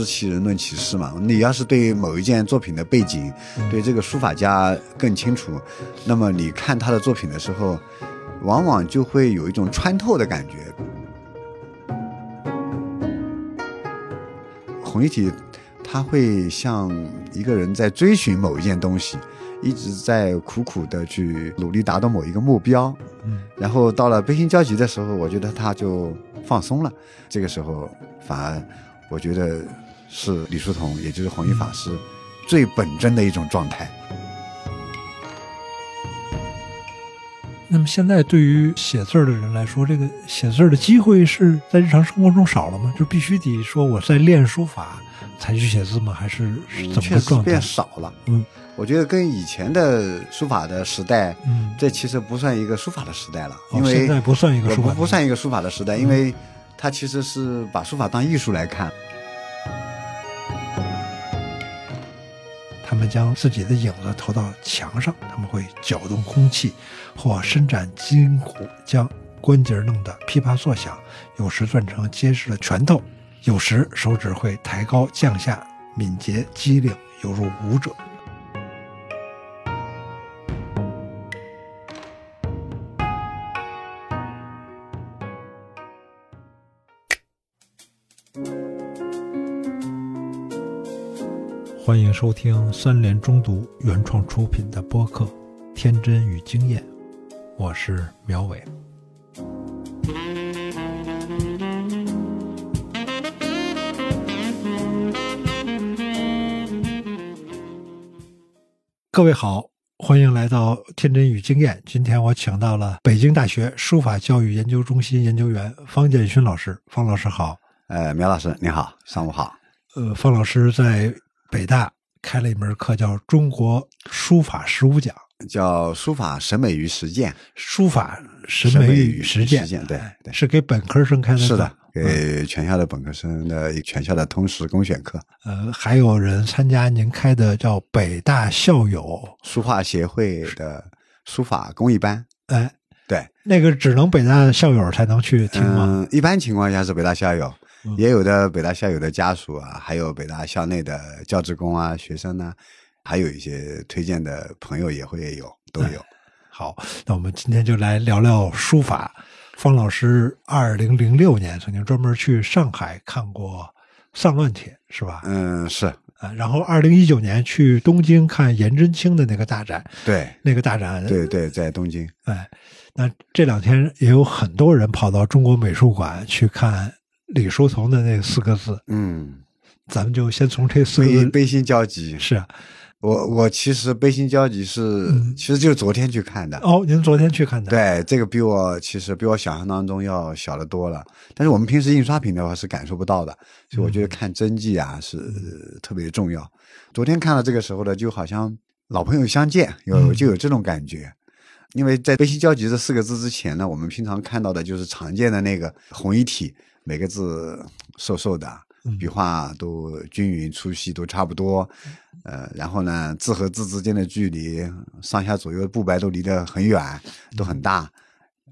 知其人论其事嘛。你要是对某一件作品的背景，对这个书法家更清楚，那么你看他的作品的时候，往往就会有一种穿透的感觉。红一体，他会像一个人在追寻某一件东西，一直在苦苦的去努力达到某一个目标。嗯，然后到了悲心交集的时候，我觉得他就放松了。这个时候，反而我觉得是李叔同，也就是弘一法师最本真的一种状态。那么现在对于写字儿的人来说，这个写字儿的机会是在日常生活中少了吗？就必须得说我在练书法才去写字吗？还是是怎么确实个状态变？少了。嗯我觉得跟以前的书法的时代，嗯，这其实不算一个书法的时代了，哦因为现在不算一个书法不不算一个书法的时代，因为它其实是把书法当艺术来看。他们将自己的影子投到墙上，他们会搅动空气，或伸展筋骨，将关节弄得噼啪作响；有时攥成结实的拳头，有时手指会抬高降下，敏捷机灵，犹如舞者。欢迎收听三联中读原创出品的播客《天真与经验》，我是苗伟。各位好，欢迎来到《天真与经验》。今天我请到了北京大学书法教育研究中心研究员方建勋老师。方老师好。呃，苗老师您好，上午好。呃，方老师在北大开了一门课，叫《中国书法十五讲》，叫书法审美与实践，书法审美与实践，实践对是给本科生开的。是的，嗯给全校的本科生的一全校的通识公选课，呃，还有人参加您开的叫北大校友，书画协会的书法公益班。哎，对，那个只能北大校友才能去听吗？嗯，一般情况下是北大校友，嗯也有的北大校友的家属啊，还有北大校内的教职工啊、学生呢、还有一些推荐的朋友也会有，都有。好，那我们今天就来聊聊书法。方老师二零零六年曾经专门去上海看过丧乱帖，是吧？嗯，是啊，然后二零一九年去东京看颜真卿的那个大展，对，那个大展，对对，在东京。哎，那这两天也有很多人跑到中国美术馆去看李叔同的那四个字，嗯，咱们就先从这四个字悲悲心交集。是啊，我我其实悲心交集是，嗯其实就是昨天去看的。哦，您昨天去看的，，对，这个比我其实比我想象当中要小得多了。但是我们平时印刷品的话是感受不到的，所以我觉得看真迹啊是特别重要。昨天看到这个时候呢，就好像老朋友相见，有嗯就有这种感觉。因为在“悲心交集”这四个字之前呢，我们平常看到的就是常见的那个红一体，每个字瘦瘦的，嗯笔画都均匀，粗细都差不多，呃，然后呢，字和字之间的距离，上下左右的布白都离得很远，都很大，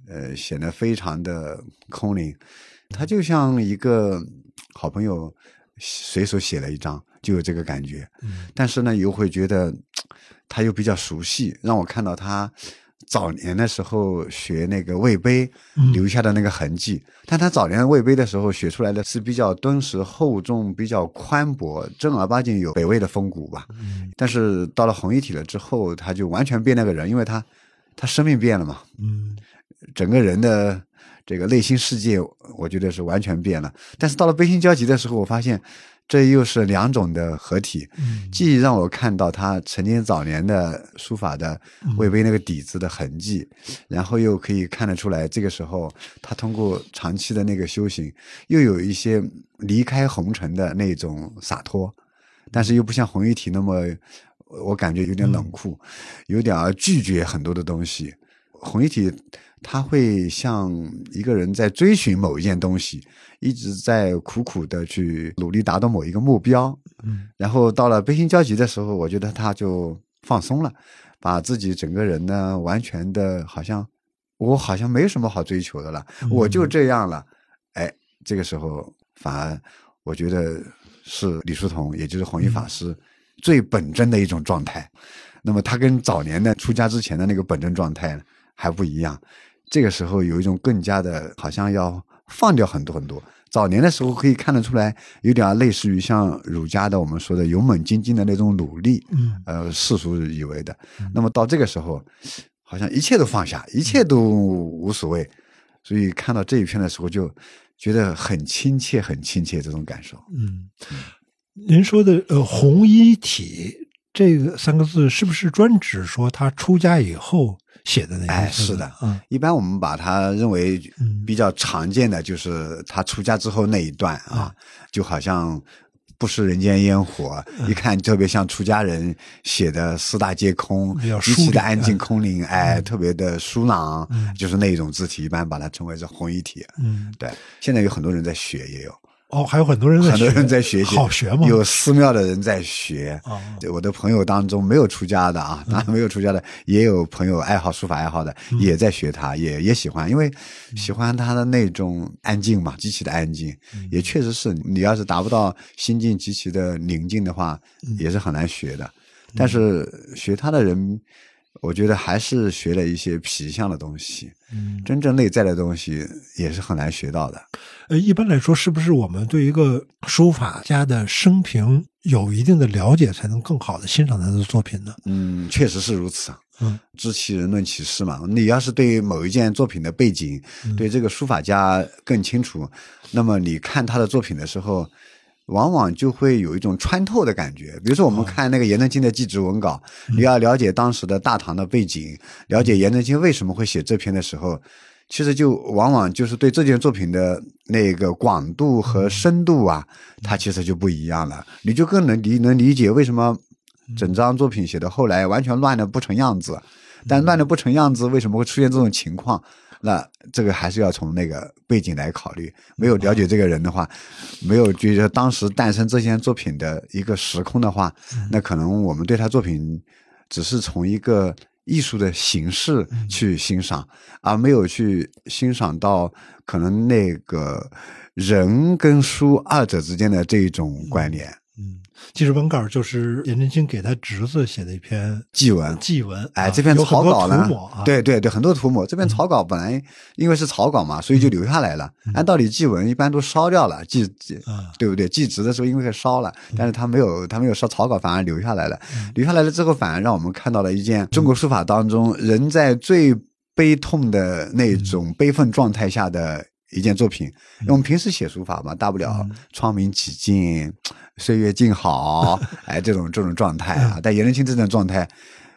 呃，显得非常的空灵。他就像一个好朋友随手写了一张，就有这个感觉。嗯但是呢，又会觉得他又比较熟悉，让我看到他早年的时候学那个魏碑嗯留下的那个痕迹。但他早年魏碑的时候学出来的是比较敦实厚重、比较宽博，正儿八经有北魏的风骨吧。嗯但是到了红一体了之后，他就完全变了个人，因为他他生命变了嘛，嗯整个人的这个内心世界，我觉得是完全变了。但是到了悲心交集的时候，我发现这又是两种的合体，嗯。既让我看到他曾经早年的书法的魏碑那个底子的痕迹，然后又可以看得出来，这个时候他通过长期的那个修行，又有一些离开红尘的那种洒脱，但是又不像红一体那么，我感觉有点冷酷，有点拒绝很多的东西。红一体他会像一个人在追寻某一件东西，一直在苦苦的去努力达到某一个目标，嗯然后到了悲心交集的时候，我觉得他就放松了，把自己整个人呢，完全的好像我好像没什么好追求的了，我就这样了。哎，这个时候反而我觉得是李叔同，也就是弘一法师最本真的一种状态。那么他跟早年的出家之前的那个本真状态还不一样。这个时候有一种更加的，好像要放掉很多很多。早年的时候可以看得出来，有点类似于像儒家的我们说的勇猛精进的那种努力，嗯呃，世俗以为的。那么到这个时候，好像一切都放下，一切都无所谓。所以看到这一篇的时候，就觉得很亲切，很亲切这种感受。嗯，您说的呃红衣体这个三个字，是不是专指说他出家以后写的那些哎，是的，嗯。一般我们把它认为嗯。比较常见的就是他出家之后那一段啊，就好像不食人间烟火，嗯。一看特别像出家人写的四大皆空比较，极其的安静嗯。空灵，哎，特别的舒朗嗯，就是那一种字体，一般把它称为是红一体。嗯。对，现在有很多人在学，也有哦，还有很多人在很多人在学习，好学吗？有寺庙的人在学。我的朋友当中没有出家的啊，当然没有出家的，也有朋友爱好书法爱好的，也在学它，也也喜欢，因为喜欢它的那种安静嘛，极其的安静，也确实是你要是达不到心境极其的宁静的话，也是很难学的。但是学它的人，我觉得还是学了一些皮相的东西，嗯真正内在的东西也是很难学到的。呃，一般来说，是不是我们对一个书法家的生平有一定的了解，才能更好的欣赏他的作品呢？嗯，确实是如此啊。嗯知其人论其事嘛。你要是对某一件作品的背景，对这个书法家更清楚，那么你看他的作品的时候，往往就会有一种穿透的感觉。比如说，我们看那个颜真卿的祭侄文稿，你要了解当时的大唐的背景，了解颜真卿为什么会写这篇的时候。其实就往往就是对这件作品的那个广度和深度啊，它其实就不一样了。你就更能理能理解为什么整张作品写的后来完全乱的不成样子，但乱的不成样子，为什么会出现这种情况？那这个还是要从那个背景来考虑。没有了解这个人的话，没有觉得当时诞生这件作品的一个时空的话，那可能我们对他作品只是从一个艺术的形式去欣赏，而没有去欣赏到可能那个人跟书二者之间的这一种关联。嗯，祭文稿就是颜真卿给他侄子写的一篇祭文祭文。哎，啊这篇草稿呢啊，，对对对，很多涂抹。这篇草稿本来因为是草稿嘛，所以就留下来了。按道理祭文一般都烧掉了，祭祭啊对不对？祭侄的时候因为烧了，但是他没有，他没有烧草稿，反而留下来了。留下来了之后，反而让我们看到了一件中国书法当中人在最悲痛的那种悲愤状态下的一件作品。因为我们平时写书法嘛，大不了窗明几净，岁月静好，哎，这种这种状态啊。但颜真卿这种状态。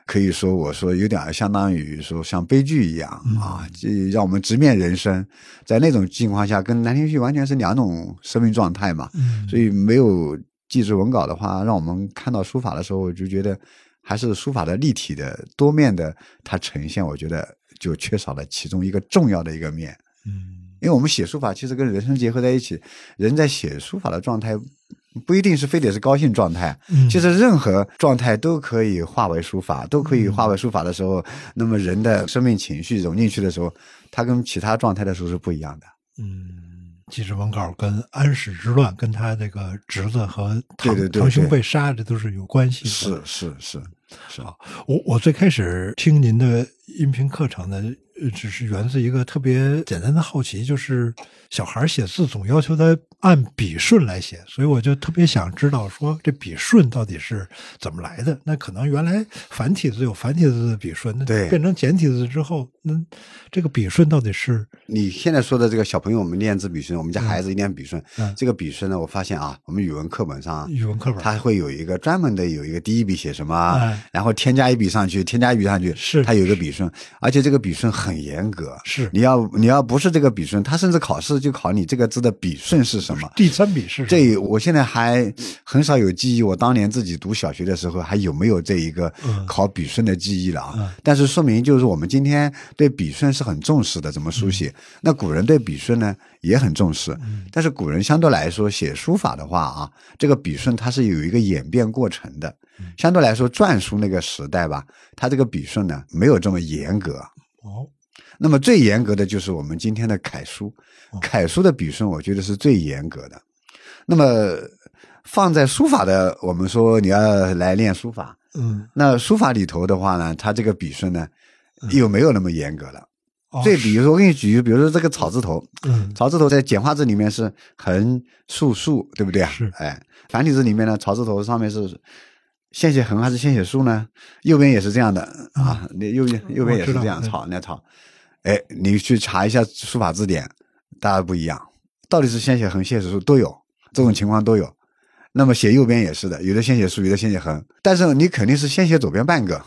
可以说，我说有点相当于说像悲剧一样啊，这让我们直面人生。在那种情况下，跟《兰亭序》完全是两种生命状态嘛。嗯所以没有记制文稿的话，让我们看到书法的时候，我就觉得还是书法的立体的、多面的它呈现，我觉得就缺少了其中一个重要的一个面。嗯因为我们写书法其实跟人生结合在一起，人在写书法的状态不一定是非得是高兴状态，嗯其实任何状态都可以化为书法，都可以化为书法的时候，那么人的生命情绪融进去的时候，它跟其他状态的时候是不一样的。嗯，祭侄文稿跟安史之乱，跟他这个侄子和堂对对对堂兄被杀，这都是有关系的。是是是是，我我最开始听您的音频课程呢，呃只是源自一个特别简单的好奇，就是小孩写字总要求他按笔顺来写，所以我就特别想知道说这笔顺到底是怎么来的。那可能原来繁体字有繁体字的笔顺，那对变成简体字之后，那这个笔顺到底是你现在说的这个小朋友，我们练字笔顺，我们家孩子一练笔顺，嗯这个笔顺呢，我发现啊，我们语文课本上语文课本？它会有一个专门的有一个第一笔写什么，哎然后添加一笔上去，添加一笔上去，是它有一个笔顺，而且这个笔顺很严格，是你要你要不是这个笔顺，他甚至考试就考你这个字的笔顺是什么。第三笔是什么这我现在还很少有记忆，我当年自己读小学的时候还有没有这一个嗯考笔顺的记忆了啊？嗯但是说明就是我们今天对笔顺是很重视的，怎么书写？嗯那古人对笔顺呢也很重视，但是古人相对来说写书法的话啊，这个笔顺它是有一个演变过程的。嗯相对来说，篆书那个时代吧，它这个笔顺呢没有这么严格。哦，那么最严格的就是我们今天的楷书，楷书的笔顺，我觉得是最严格的。那么放在书法的，我们说你要来练书法，嗯，那书法里头的话呢，它这个笔顺呢，又没有那么严格了。最比如说，我给你举，比如说这个草字头，嗯草字头在简化字里面是横竖竖，对不对啊？是哎，繁体字里面呢，草字头上面是先写横还是先写竖呢？右边也是这样的啊，那右边右边也是这样，草那草，哎，你去查一下书法字典，大家不一样，到底是先写横先写竖都有，这种情况都有。那么写右边也是的，有的先写竖，有的先写横，但是你肯定是先写左边半个，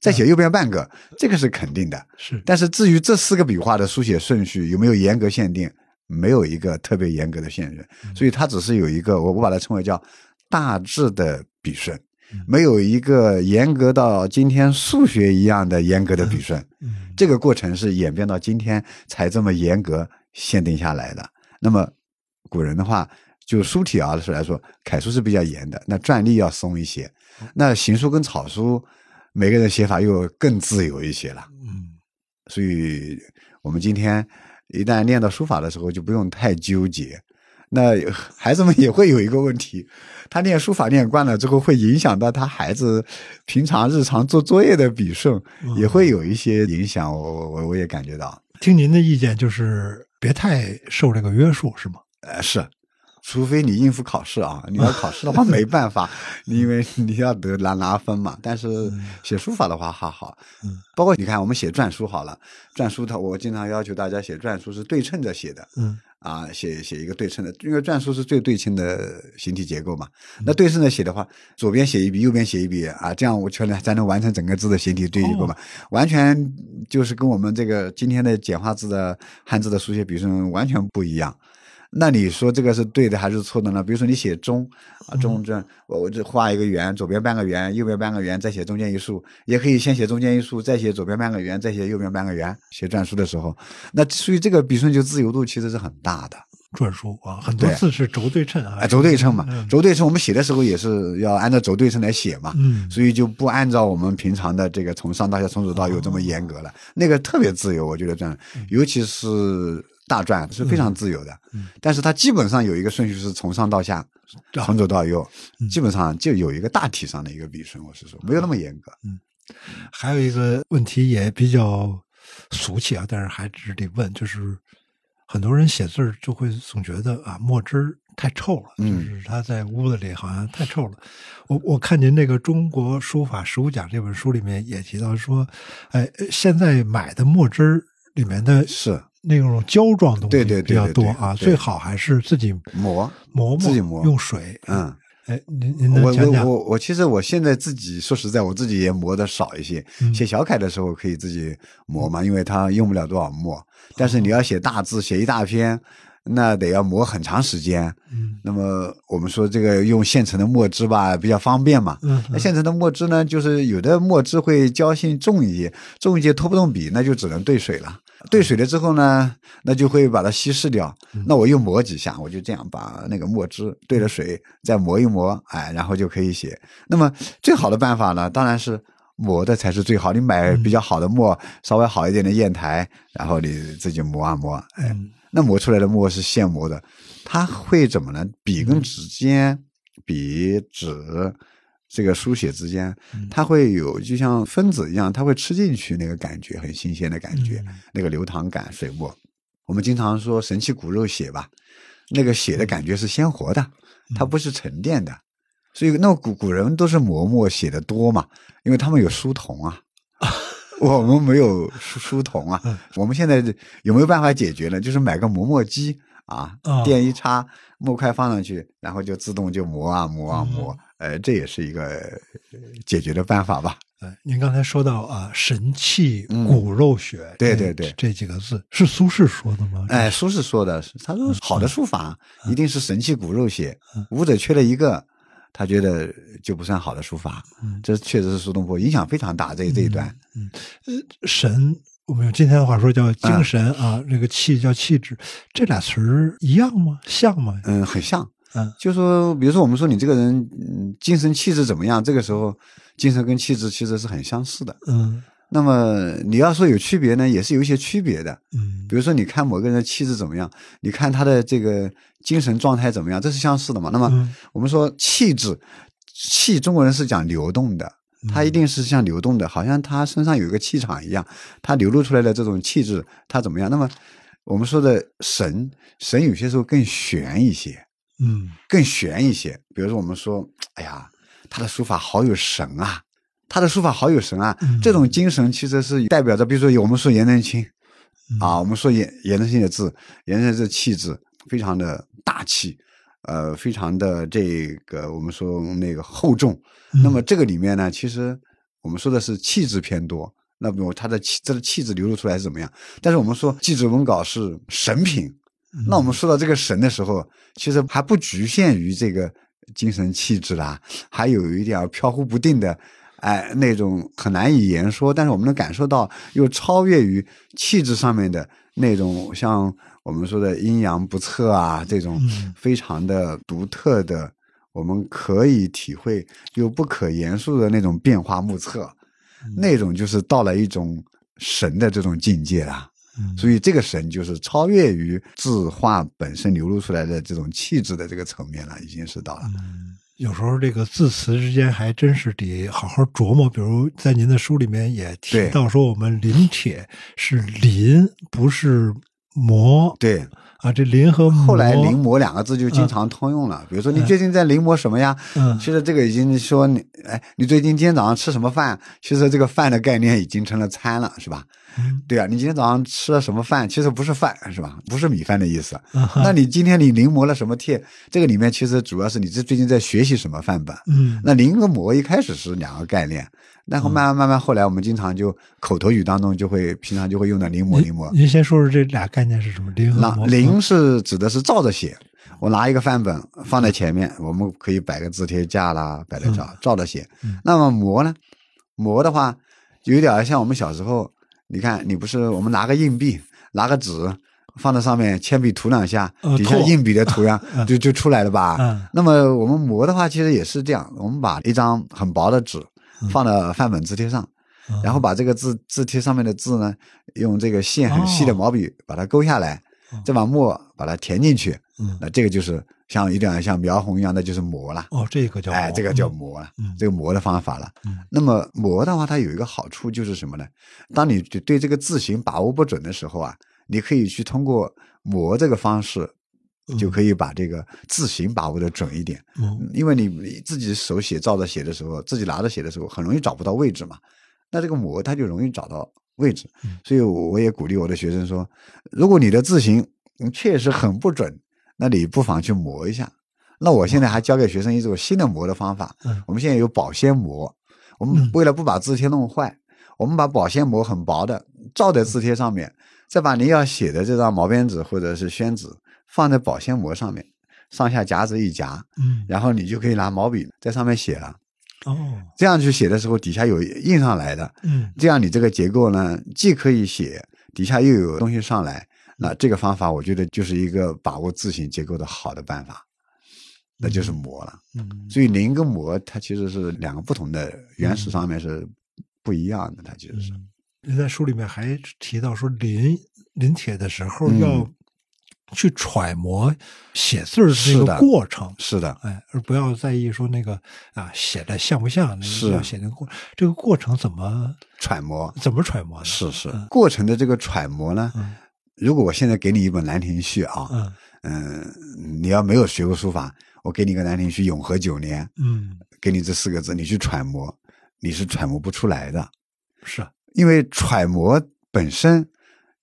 再写右边半个，这个是肯定的。是但是至于这四个笔画的书写顺序有没有严格限定，没有一个特别严格的限制，所以它只是有一个我我把它称为叫大致的笔顺，没有一个严格到今天数学一样的严格的笔顺。嗯这个过程是演变到今天才这么严格限定下来的。那么古人的话，就书体啊是来说，楷书是比较严的，那篆隶要松一些，那行书跟草书每个人写法又更自由一些了。嗯所以我们今天一旦练到书法的时候，就不用太纠结。那 孩子们也会有一个问题，他练书法练惯了之后，会影响到他孩子平常日常做作业的笔顺，也会有一些影响。我我我我也感觉到，听您的意见就是别太受这个约束，是吗？呃，是，除非你应付考试啊，你要考试的话 没办法，因为你要得拿拿分嘛。但是写书法的话还好，嗯，包括你看我们写篆书好了，篆书它我经常要求大家写篆书是对称着写的，嗯啊，写写一个对称的，因为篆书是最对称的形体结构嘛。那对称的写的话，左边写一笔，右边写一笔啊，这样我确能才能完成整个字的形体对结构嘛。完全就是跟我们这个今天的简化字的汉字的书写笔顺完全不一样。那你说这个是对的还是错的呢？比如说你写中啊，中正我我这画一个圆，左边半个圆，右边半个圆，再写中间一竖，也可以先写中间一竖，再写左边半个圆，再写右边半个圆。写篆书的时候，那所以这个笔顺就自由度其实是很大的。篆书啊，很多对字是轴对称啊，哎，轴对称嘛，嗯轴对称我们写的时候也是要按照轴对称来写嘛，嗯所以就不按照我们平常的这个从上到下、从左到右这么严格了。那个特别自由，我觉得这样，尤其是大篆是非常自由的，嗯。但是它基本上有一个顺序是从上到下，啊从左到右，基本上就有一个大体上的一个笔顺，我是说没有那么严格。嗯。还有一个问题也比较俗气啊，但是还是得问，就是很多人写字就会总觉得啊墨汁太臭了，嗯。就是他在屋子里好像太臭了。我我看您那个《中国书法十五讲》这本书里面也提到说，哎，现在买的墨汁里面的是那种胶状东西比较多啊，最好还是自己磨，磨磨，自己磨用水。嗯。哎，您您我能讲讲？我我我其实我现在自己说实在，我自己也磨的少一些。嗯写小楷的时候可以自己磨嘛，因为它用不了多少墨。但是你要写大字，写一大篇，那得要磨很长时间。嗯那么我们说这个用现成的墨汁吧，比较方便嘛。嗯那现成的墨汁呢，就是有的墨汁会胶性重一些，重一些拖不动笔，那就只能兑水了。兑水了之后呢，那就会把它稀释掉。那我又磨几下，我就这样把那个墨汁兑了水，再磨一磨，哎，然后就可以写。那么最好的办法呢，当然是磨的才是最好。你买比较好的墨，稍微好一点的砚台，然后你自己磨啊磨，哎，嗯那磨出来的墨是现磨的，它会怎么呢？笔跟纸间，笔纸这个书写之间，它会有就像分子一样，它会吃进去那个感觉，很新鲜的感觉，那个流淌感，水墨。我们经常说神奇骨肉写吧，那个写的感觉是鲜活的，它不是沉淀的。所以那古古人都是磨墨写的多嘛，因为他们有书童啊。我们没有书书童啊，我们现在有没有办法解决呢？就是买个磨墨机啊啊，电一插，木块放上去，然后就自动就磨啊磨啊磨，呃，这也是一个呃解决的办法吧。哎，您刚才说到啊，神气骨肉血，这对对对这几个字是苏轼说的吗？哎，苏轼说的，他说好的书法一定是神气骨肉血，五者缺了一个，他觉得就不算好的书法。这确实是苏东坡影响非常大这这一段。神，我们用今天的话说叫精神嗯啊，这个气叫气质，这俩词儿一样吗？像吗？嗯，很像。嗯，就说，比如说，我们说你这个人，嗯，精神气质怎么样？这个时候，精神跟气质其实是很相似的。嗯那么你要说有区别呢，也是有一些区别的。嗯比如说，你看某个人的气质怎么样，你看他的这个精神状态怎么样，这是相似的嘛。那么嗯我们说气质，气中国人是讲流动的，他一定是像流动的，好像他身上有一个气场一样，他流露出来的这种气质，他怎么样？那么我们说的神，神有些时候更玄一些，嗯更玄一些。比如说，我们说，哎呀，他的书法好有神啊，他的书法好有神啊，嗯这种精神其实是代表着，比如说有我们说颜真卿嗯啊，我们说颜颜真卿的字，颜真卿的气质非常的大气，呃，非常的这个我们说那个厚重。嗯那么这个里面呢，其实我们说的是气质偏多。那么他的气，这个气质流露出来是怎么样？但是我们说《祭侄文稿》是神品，嗯那我们说到这个神的时候，其实还不局限于这个精神气质啦，还有一点飘忽不定的，哎，那种很难以言说，但是我们能感受到又超越于气质上面的那种，像我们说的阴阳不测啊，这种嗯非常的独特的，我们可以体会又不可言述的那种变化目测，那种就是到了一种神的这种境界啦。嗯所以这个神就是超越于字画本身流露出来的这种气质的这个层面了，已经是到了。嗯，有时候这个字词之间还真是得好好琢磨。比如在您的书里面也提到说，我们临帖是临，不是摹对，啊。这临和后来临摹两个字就经常通用了。比如说你最近在临摹什么呀？嗯其实这个已经说你，哎，你最近今天早上吃什么饭？其实这个饭的概念已经成了餐了，是吧？嗯 对啊，你今天早上吃了什么饭？其实不是饭，是吧？不是米饭的意思。那你今天你临摹了什么帖？这个里面其实主要是你这最近在学习什么范本。嗯那临和摹一开始是两个概念，然后慢慢慢慢后来我们经常就口头语当中就会平常就会用到临摹临摹。您先说说这俩概念是什么？临临是指的是照着写，我拿一个范本放在前面，我们可以摆个字帖架啦，摆在这照着写。嗯那么摹呢？摹的话，有点像我们小时候，你看你不是我们拿个硬币，拿个纸放在上面，铅笔涂两下，呃底下硬笔的图样 嗯就就出来了吧？嗯那么我们磨的话，其实也是这样，我们把一张很薄的纸嗯放到范本字帖上，嗯然后把这个字字帖上面的字呢，用这个线很细的哦毛笔把它勾下来，再把墨把它填进去，嗯那这个就是像有点像描红一样，那就是磨了。哦，这个叫哎，这个叫嗯摹了，嗯这个磨的方法了。嗯那么磨的话，它有一个好处就是什么呢？当你对对这个字形把握不准的时候啊，你可以去通过磨这个方式，就可以把这个字形把握的准一点。嗯因为你你自己手写照着写的时候，自己拿着写的时候，很容易找不到位置嘛。那这个摹它就容易找到位置。嗯，所以我也鼓励我的学生说，如果你的字形嗯确实很不准，那你不妨去磨一下。那我现在还教给学生一种新的磨的方法，嗯。我们现在有保鲜膜，我们嗯为了不把字帖弄坏，我们把保鲜膜很薄的罩在字帖上面，再把您要写的这张毛边纸或者是宣纸放在保鲜膜上面，上下夹子一夹，嗯。然后你就可以拿毛笔在上面写了。哦。这样去写的时候，底下有印上来的，嗯。这样你这个结构呢，既可以写，底下又有东西上来。那这个方法，我觉得就是一个把握字形结构的好的办法，那就是模了。嗯。所以临跟模，它其实是两个不同的原始上面是不一样的，它其实是。嗯。您在书里面还提到说临临帖的时候嗯。要去揣摩写字儿的那个过程，是的，哎，而不要在意说那个啊写的像不像，那是。个要写那个过这个过程怎么揣摩。怎么揣摩呢？是是。嗯。过程的这个揣摩呢。嗯。如果我现在给你一本《兰亭序》啊，嗯。嗯，你要没有学过书法，我给你个《兰亭序》，永和九年，嗯，给你这四个字，你去揣摩，你是揣摩不出来的。是。啊因为揣摩本身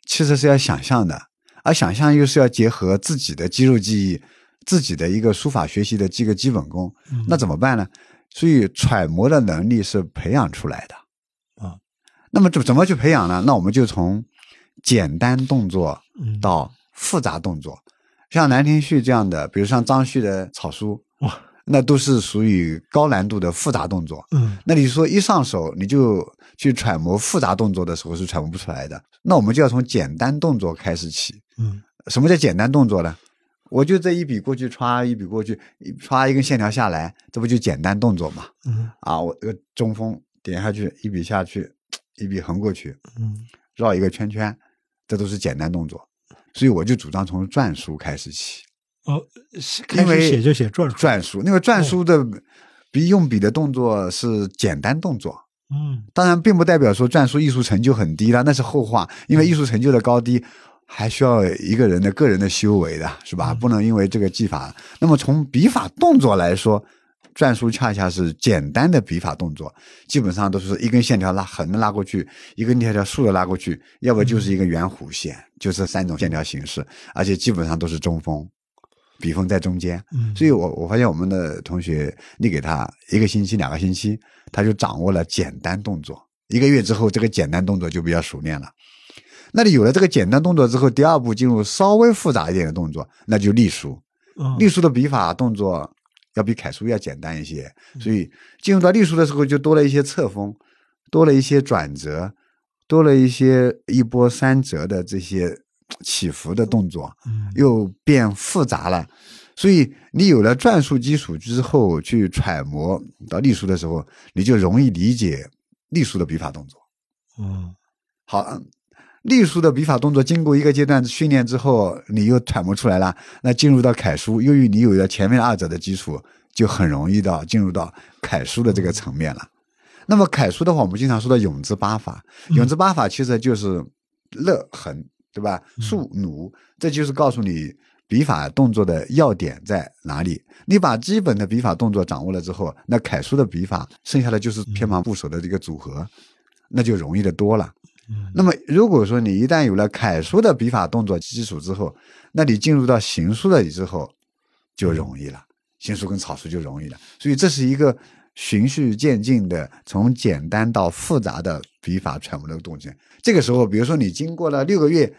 其实是要想象的，而想象又是要结合自己的肌肉记忆、自己的一个书法学习的这个基本功，嗯那怎么办呢？所以揣摩的能力是培养出来的啊。那么怎怎么去培养呢？那我们就从简单动作嗯到复杂动作，像《兰亭序》这样的，比如像张旭的草书，哇那都是属于高难度的复杂动作。嗯那你说一上手你就去揣摩复杂动作的时候是揣摩不出来的。那我们就要从简单动作开始起。嗯什么叫简单动作呢？我就这一笔过去歘，一笔过去，一歘一根线条下来，这不就简单动作嘛？嗯啊，我这个中锋点下去，一笔下去，一笔横过去，嗯绕一个圈圈，这都是简单动作。所以我就主张从篆书开始起。哦，开因为始写就写篆书，篆书，那个篆书的笔用笔的动作是简单动作，嗯当然并不代表说篆书艺术成就很低了，那是后话。因为艺术成就的高低还需要一个人的个人的修为的，是吧？不能因为这个技法。那么从笔法动作来说，篆书恰恰是简单的笔法动作，基本上都是一根线条拉横的拉过去，一根线条竖的拉过去，要不就是一个圆弧线，就这三种线条形式，而且基本上都是中锋，笔锋在中间。嗯，所以我我发现我们的同学，你给他一个星期、两个星期，他就掌握了简单动作。一个月之后，这个简单动作就比较熟练了。那你有了这个简单动作之后，第二步进入稍微复杂一点的动作，那就隶书。嗯隶书的笔法动作要比楷书要简单一些，所以进入到隶书的时候，就多了一些侧锋，多了一些转折，多了一些一波三折的这些起伏的动作。嗯又变复杂了。所以你有了篆书基础之后，去揣摩到隶书的时候，你就容易理解隶书的笔法动作。嗯好，嗯隶书的笔法动作经过一个阶段训练之后，你又揣摩出来了。那进入到楷书，由于你有了前面二者的基础，就很容易到进入到楷书的这个层面了。那么楷书的话，我们经常说的永字八法，永字八法其实就是勒横，对吧？竖弩，这就是告诉你笔法动作的要点在哪里。你把基本的笔法动作掌握了之后，那楷书的笔法剩下的就是偏旁部首的这个组合，那就容易的多了。嗯那么，如果说你一旦有了楷书的笔法动作基础之后，那你进入到行书的之后就容易了，行书跟草书就容易了。所以这是一个循序渐进的，从简单到复杂的笔法揣摩的动静。这个时候，比如说你经过了六个月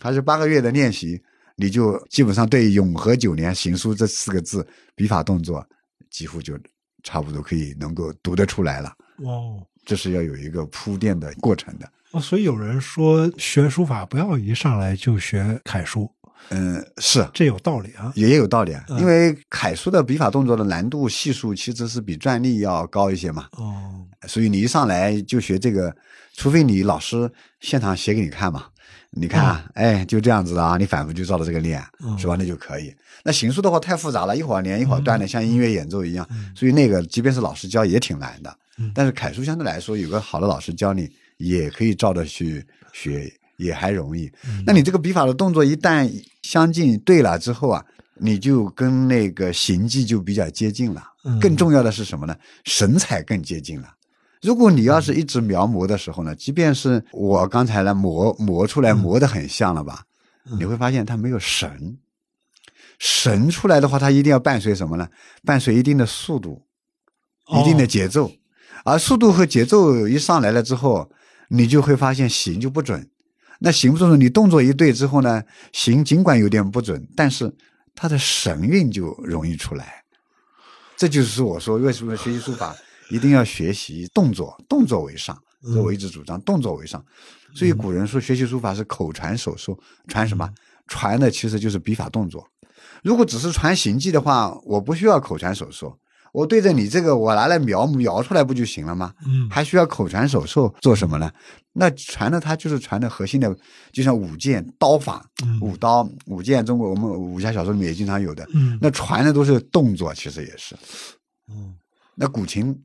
还是八个月的练习，你就基本上对“永和九年行书”这四个字笔法动作几乎就差不多可以能够读得出来了。哦。这是要有一个铺垫的过程的。哦，所以有人说学书法不要一上来就学楷书，嗯，是这有道理啊。也有道理啊，嗯因为楷书的笔法动作的难度系数其实是比篆隶要高一些嘛，哦，所以你一上来就学这个，除非你老师现场写给你看嘛，你看啊，哎，就这样子的啊，你反复就照着这个练，嗯是吧？那就可以。那行书的话太复杂了，一会儿连一会儿断的，像音乐演奏一样，嗯所以那个即便是老师教也挺难的嗯。但是楷书相对来说，有个好的老师教你，也可以照着去学，也还容易。嗯那你这个笔法的动作一旦相近对了之后啊，你就跟那个形迹就比较接近了。嗯更重要的是什么呢？神采更接近了。如果你要是一直描摹的时候呢，即便是我刚才呢磨磨出来磨得很像了吧，嗯你会发现它没有神。神出来的话，它一定要伴随什么呢？伴随一定的速度，哦一定的节奏。而速度和节奏一上来了之后，你就会发现形就不准。那形不准，你动作一对之后呢，形尽管有点不准，但是它的神韵就容易出来。这就是我说为什么学习书法一定要学习动作，动作为上。这我一直主张动作为上。所以古人说学习书法是口传手授，传什么？传的其实就是笔法动作。如果只是传行迹的话，我不需要口传手授，我对着你这个我拿来描描出来不就行了吗？嗯还需要口传手授做什么呢？那传的它就是传的核心的，就像舞剑、刀法、嗯舞刀、舞剑，中国我们武侠小说里面也经常有的。嗯那传的都是动作，其实也是。嗯那古琴，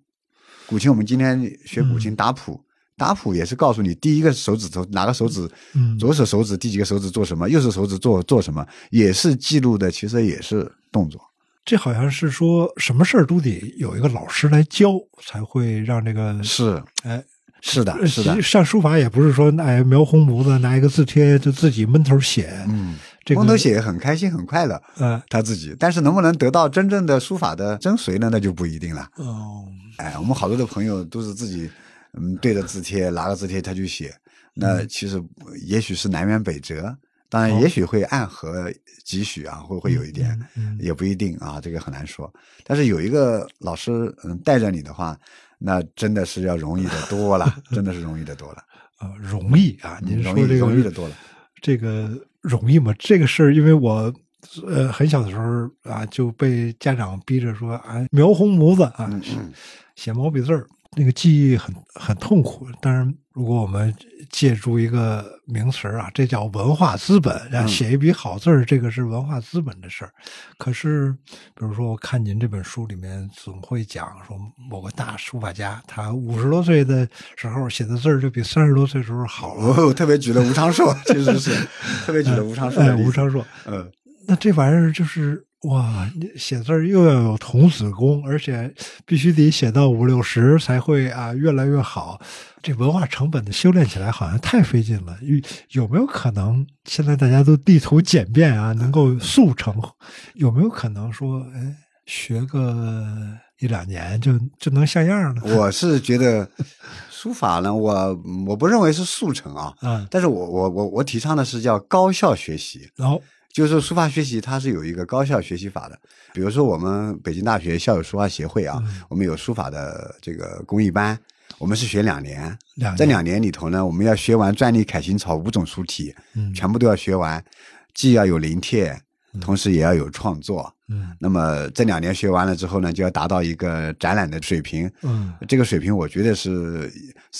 古琴我们今天学古琴打谱，打谱也是告诉你第一个手指头哪个手指，嗯左手手指第几个手指做什么，右手手指做做什么，也是记录的，其实也是动作。这好像是说什么事儿都得有一个老师来教，才会让这个是，哎。是的，是的，上书法也不是说哎描红模子拿一个字帖就自己闷头写，嗯，这个闷头写也很开心很快乐，呃他自己，但是能不能得到真正的书法的真髓呢？那就不一定了。哦哎，我们好多的朋友都是自己，嗯，对着字帖拿个字帖他去写，那其实也许是南辕北辙，当然哦也许会暗合几许啊，会会有一点，也不一定啊，这个很难说。但是有一个老师嗯带着你的话，那真的是要容易的多了，真的是容易的多了，呃容易啊，您说这个容易的多了。这个容易吗？这个事儿，因为我呃很小的时候啊就被家长逼着说啊描红模子啊写毛笔字儿，那个记忆很很痛苦。当然，如果我们借助一个名词啊，这叫文化资本，啊，写一笔好字儿，这个是文化资本的事儿。可是，比如说，我看您这本书里面总会讲说，某个大书法家，他五十多岁的时候写的字儿就比三十多岁时候好了。我特别举了吴昌硕，确实是特别举了吴昌硕。哎，吴昌硕，嗯，那这玩意儿就是。哇，你写字儿又要有童子功，而且必须得写到五六十才会啊越来越好。这文化成本的修炼起来好像太费劲了。有有没有可能现在大家都地图简便啊，能够速成？有没有可能说，哎，学个一两年就就能像样了？我是觉得书法呢，我我不认为是速成啊，嗯，但是我我我我提倡的是叫高效学习，然后。就是书法学习，它是有一个高效学习法的。比如说，我们北京大学校友书画协会啊，我们有书法的这个公益班，我们是学两年。这两年里头呢，我们要学完篆隶楷行草五种书体，全部都要学完，既要有临帖。同时也要有创作，嗯，那么这两年学完了之后呢，就要达到一个展览的水平，嗯，这个水平我觉得是，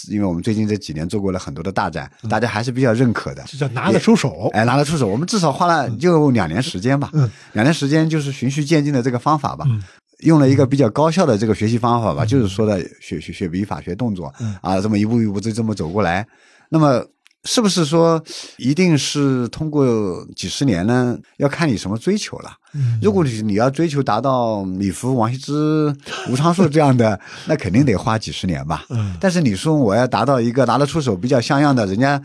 因为我们最近这几年做过了很多的大展，大家还是比较认可的，这叫拿得出手，哎，拿得出手。我们至少花了就两年时间吧，嗯，两年时间就是循序渐进的这个方法吧，用了一个比较高效的这个学习方法吧，就是说的学学学笔法、学动作，啊，这么一步一步就这么走过来，那么。是不是说一定是通过几十年呢？要看你什么追求了。如果你你要追求达到米芾、王羲之、吴昌硕这样的，那肯定得花几十年吧。但是你说我要达到一个拿得出手、比较像样的，人家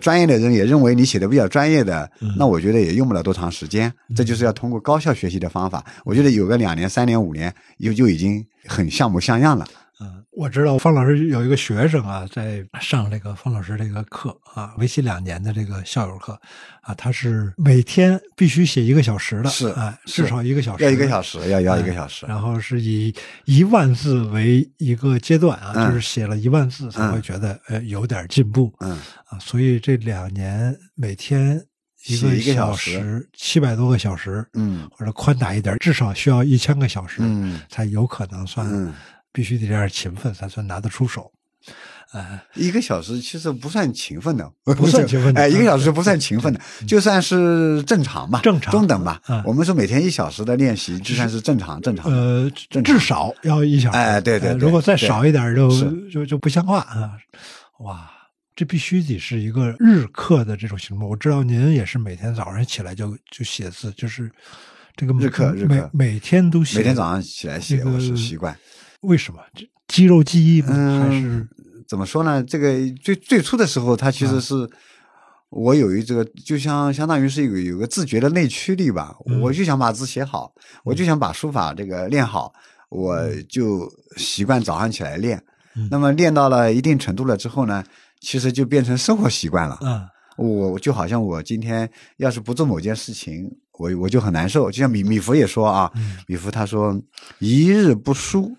专业的人也认为你写的比较专业的，那我觉得也用不了多长时间。这就是要通过高效学习的方法。我觉得有个两年、三年、五年，就就已经很像模像样了。嗯，我知道方老师有一个学生啊，在上这个方老师这个课啊，为期两年的这个校友课啊，他是每天必须写一个小时的，是啊，至少一个小时，要一个小时，要要一个小时，然后是以一万字为一个阶段啊，就是写了一万字才会觉得呃有点进步，嗯。啊，所以这两年每天一个小时。七百多个小时，嗯，或者宽大一点，至少需要一千个小时，嗯，才有可能算。必须得这样勤奋，才算拿得出手。呃，一个小时其实不算勤奋的，不算勤奋。哎，一个小时不算勤奋的，就算是正常吧，正常中等吧。我们说每天一小时的练习，就算是正常正常。呃，至少要一小时。哎，对对，如果再少一点，就就就不像话啊！哇，这必须得是一个日课的这种行动。我知道您也是每天早上起来就就写字，就是这个日课日课，每每天都写，每天早上起来写，我是习惯。为什么？这肌肉记忆吗？还是怎么说呢？这个最最初的时候，它其实是我有一这个，就像相当于是有有个自觉的内驱力吧。我就想把字写好，我就想把书法这个练好，我就习惯早上起来练。那么练到了一定程度了之后呢，其实就变成生活习惯了。嗯，我就好像我今天要是不做某件事情，我我就很难受。就像米米芾也说啊，米芾他说一日不书。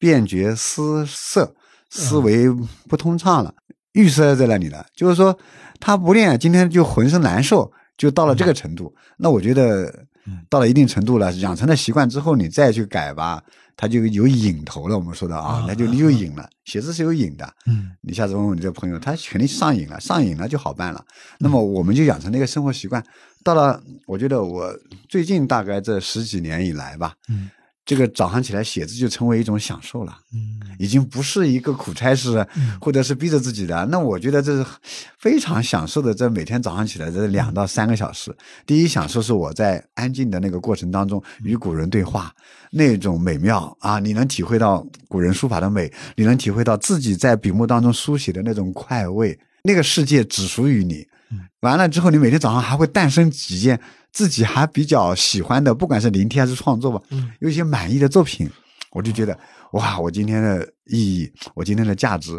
便觉思色，思维不通畅了，预设在那里了。就是说，他不练，今天就浑身难受，就到了这个程度。那我觉得，到了一定程度了，养成了习惯之后，你再去改吧，他就有瘾头了。我们说的啊，那就你有瘾了。写字是有瘾的，嗯，你下次问问你这个朋友，他肯定上瘾了，上瘾了就好办了。那么我们就养成了一个生活习惯。到了，我觉得我最近大概这十几年以来吧，嗯。这个早上起来写字就成为一种享受了，嗯，已经不是一个苦差事，或者是逼着自己的。那我觉得这是非常享受的。这每天早上起来这两到三个小时，第一享受是我在安静的那个过程当中与古人对话，那种美妙啊！你能体会到古人书法的美，你能体会到自己在笔墨当中书写的那种快慰，那个世界只属于你。完了之后，你每天早上还会诞生几件。自己还比较喜欢的，不管是聆听还是创作吧，有一些满意的作品，我就觉得哇，我今天的意义，我今天的价值，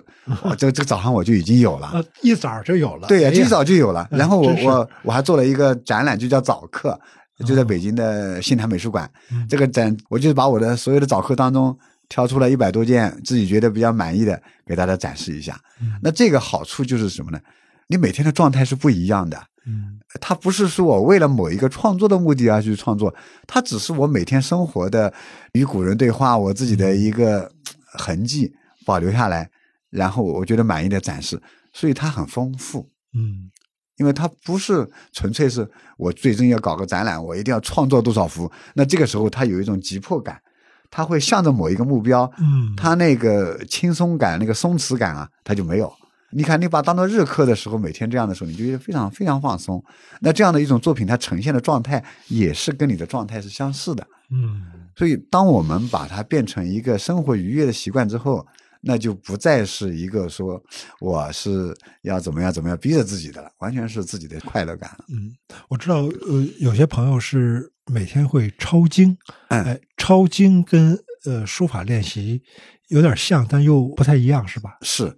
我这这早上我就已经有了，一早就有了，对呀，一早就有了。然后我我我还做了一个展览，就叫早课，就在北京的新坛美术馆。这个展，我就把我的所有的早课当中挑出了一百多件自己觉得比较满意的，给大家展示一下。那这个好处就是什么呢？你每天的状态是不一样的。嗯，他不是说我为了某一个创作的目的而去创作，它只是我每天生活的与古人对话，我自己的一个痕迹。保留下来，然后我觉得满意的展示，所以它很丰富。嗯因为它不是纯粹是我最终要搞个展览，我一定要创作多少幅。那这个时候它有一种急迫感，它会向着某一个目标，嗯，它那个轻松感、那个松弛感啊，它就没有。你看，你把当做日课的时候，每天这样的时候，你就觉得非常非常放松。那这样的一种作品，它呈现的状态也是跟你的状态是相似的。嗯所以，当我们把它变成一个生活愉悦的习惯之后，那就不再是一个说我是要怎么样怎么样逼着自己的了，完全是自己的快乐感。嗯，我知道，呃，有些朋友是每天会抄经，嗯哎，抄经跟呃书法练习有点像，但又不太一样，是吧？是，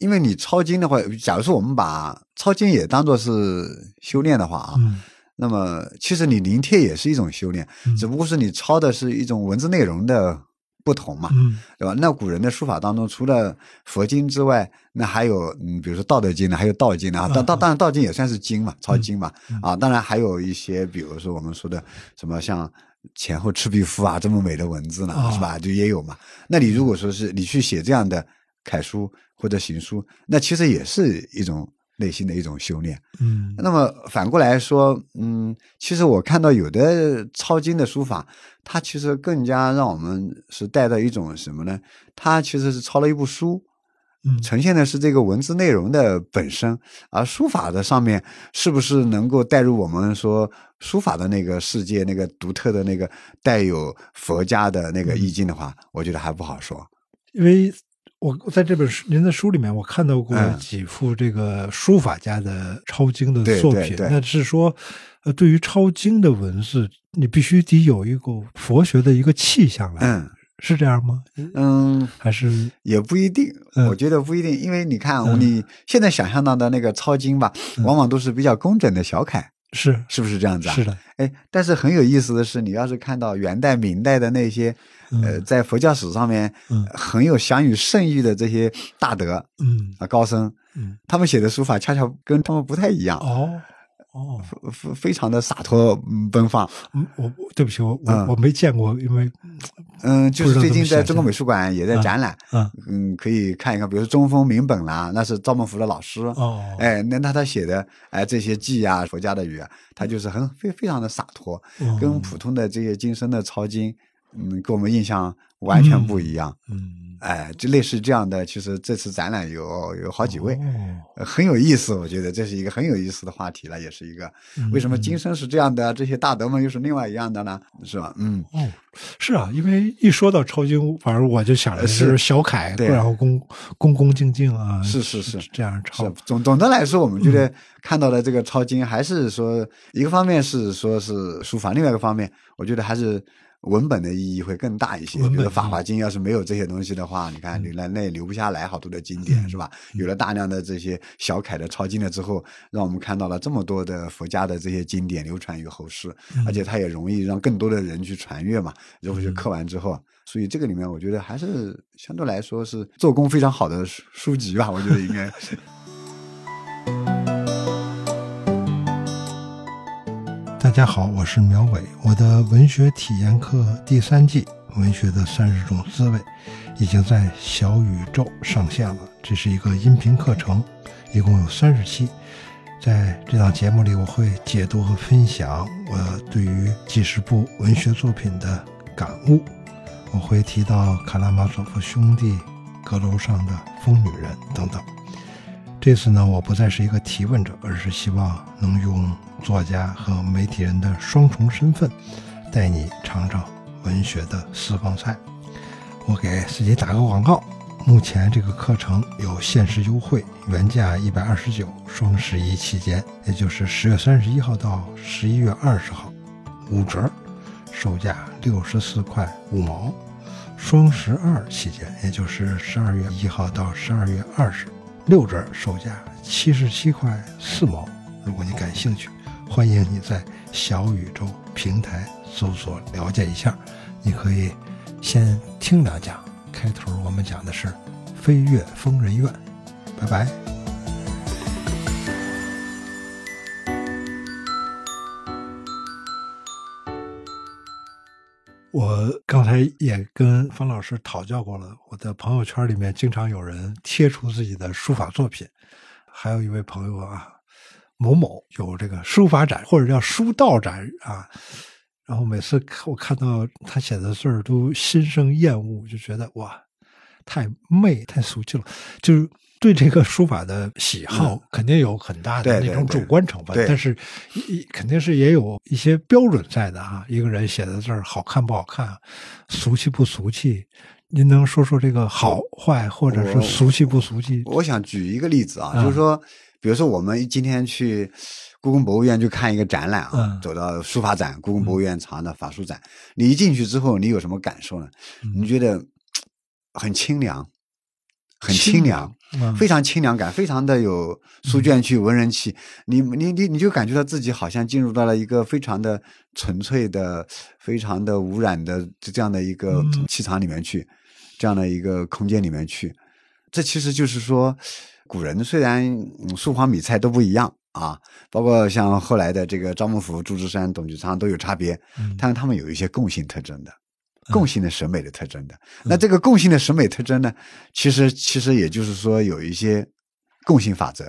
因为你抄经的话，假如说我们把抄经也当做是修炼的话啊，嗯那么其实你临帖也是一种修炼，嗯只不过是你抄的是一种文字内容的不同嘛，嗯对吧？那古人的书法当中，除了佛经之外，那还有嗯，比如说《道德经》呢，还有道经呢啊。当当当然，道经也算是经嘛，抄经嘛嗯啊。当然还有一些，比如说我们说的什么像前后赤壁赋啊这么美的文字呢，啊是吧？就也有嘛。那你如果说是你去写这样的楷书或者行书，那其实也是一种内心的一种修炼。嗯那么反过来说，嗯，其实我看到有的抄经的书法，它其实更加让我们是带到一种什么呢？它其实是抄了一部书，嗯。呈现的是这个文字内容的本身，而书法的上面是不是能够带入我们说书法的那个世界那个独特的那个带有佛家的那个意境的话，我觉得还不好说。因为我在这本书您的书里面，我看到过嗯。几幅这个书法家的抄经的作品，那是说，呃，对于抄经的文字，你必须得有一股佛学的一个气象来，嗯是这样吗？嗯，还是也不一定，嗯我觉得不一定，因为你看，嗯你现在想象到的那个抄经吧，往往都是比较工整的小楷，是是不是这样子啊？是的，哎，但是很有意思的是，你要是看到元代、明代的那些，呃，嗯在佛教史上面嗯很有享誉盛誉的这些大德嗯啊高僧，嗯他们写的书法恰恰跟他们不太一样，哦哦，非非常的洒脱嗯奔放。嗯，我我对不起，我我、嗯。我没见过，因为嗯，就是最近在中国美术馆也在展览，嗯。嗯，可以看一看，比如说中锋明本啦，那是赵孟頫的老师，哦哎，那那他写的哎这些记啊，佛家的语啊，他就是很非非常的洒脱，哦。跟普通的这些今生的抄经，嗯，跟我们印象完全不一样。嗯哎，就类似这样的，其实这次展览有有好几位，哦呃很有意思。我觉得这是一个很有意思的话题了，也是一个嗯为什么今生是这样的，这些大德们又是另外一样的呢？是吧？嗯，哦，是啊，因为一说到抄经，反正我就想的是是小楷，对然后恭恭恭敬敬啊，是是是这样抄是。总总的来说，我们觉嗯得看到的这个抄经，还是说一个方面是说是书法，另外一个方面，我觉得还是文本的意义会更大一些。比如《法华经》，要是没有这些东西的话，你看嗯你那那也留不下来好多的经典，是吧？有了大量的这些小楷的抄经了之后，让我们看到了这么多的佛家的这些经典流传于后世，嗯而且它也容易让更多的人去传阅嘛。如果去刻完之后。所以这个里面，我觉得还是相对来说是做工非常好的书书籍吧，我觉得应该。大家好，我是苗伟。我的文学体验课第三季《文学的三十种滋味》已经在小宇宙上线了。这是一个音频课程，一共有三十期。在这档节目里，我会解读和分享我对于几十部文学作品的感悟。我会提到卡拉马佐夫兄弟、阁楼上的疯女人等等。这次呢，我不再是一个提问者，而是希望能用作家和媒体人的双重身份，带你尝尝文学的私房菜。我给自己打个广告，目前这个课程有限时优惠，原价一百二十九，双十一期间，也就是十月三十一号到十一月二十号，五折，售价六十四块五毛。双十二期间，也就是十二月一号到十二月二十。六折，售价七十七块四毛。如果你感兴趣，欢迎你在小宇宙平台搜索了解一下。你可以先听两讲，开头我们讲的是飞越疯人院。拜拜。我刚才也跟方老师讨教过了，我的朋友圈里面经常有人贴出自己的书法作品，还有一位朋友啊，某某有这个书法展或者叫书道展啊，然后每次我看到他写的字儿都心生厌恶，就觉得哇，太媚太俗气了，就是。对这个书法的喜好，肯定有很大的那种主观成分，但是肯定是也有一些标准在的啊。一个人写的字儿好看不好看，俗气不俗气？您能说说这个好坏，或者是俗气不俗气？我想举一个例子啊，就是说，比如说我们今天去故宫博物院去看一个展览啊，走到书法展，故宫博物院藏的法书展，你一进去之后，你有什么感受呢？你觉得很清凉。很清凉，非常清凉感，非常的有书卷气、文人气。你你你你就感觉到自己好像进入到了一个非常的纯粹的、非常的无染的这样的一个气场里面去，这样的一个空间里面去。这其实就是说，古人虽然书法米菜都不一样啊，包括像后来的这个张孟頫、祝枝山、董其昌都有差别，但是他们有一些共性特征的。共性的审美的特征的，那这个共性的审美特征呢？其实其实也就是说有一些共性法则，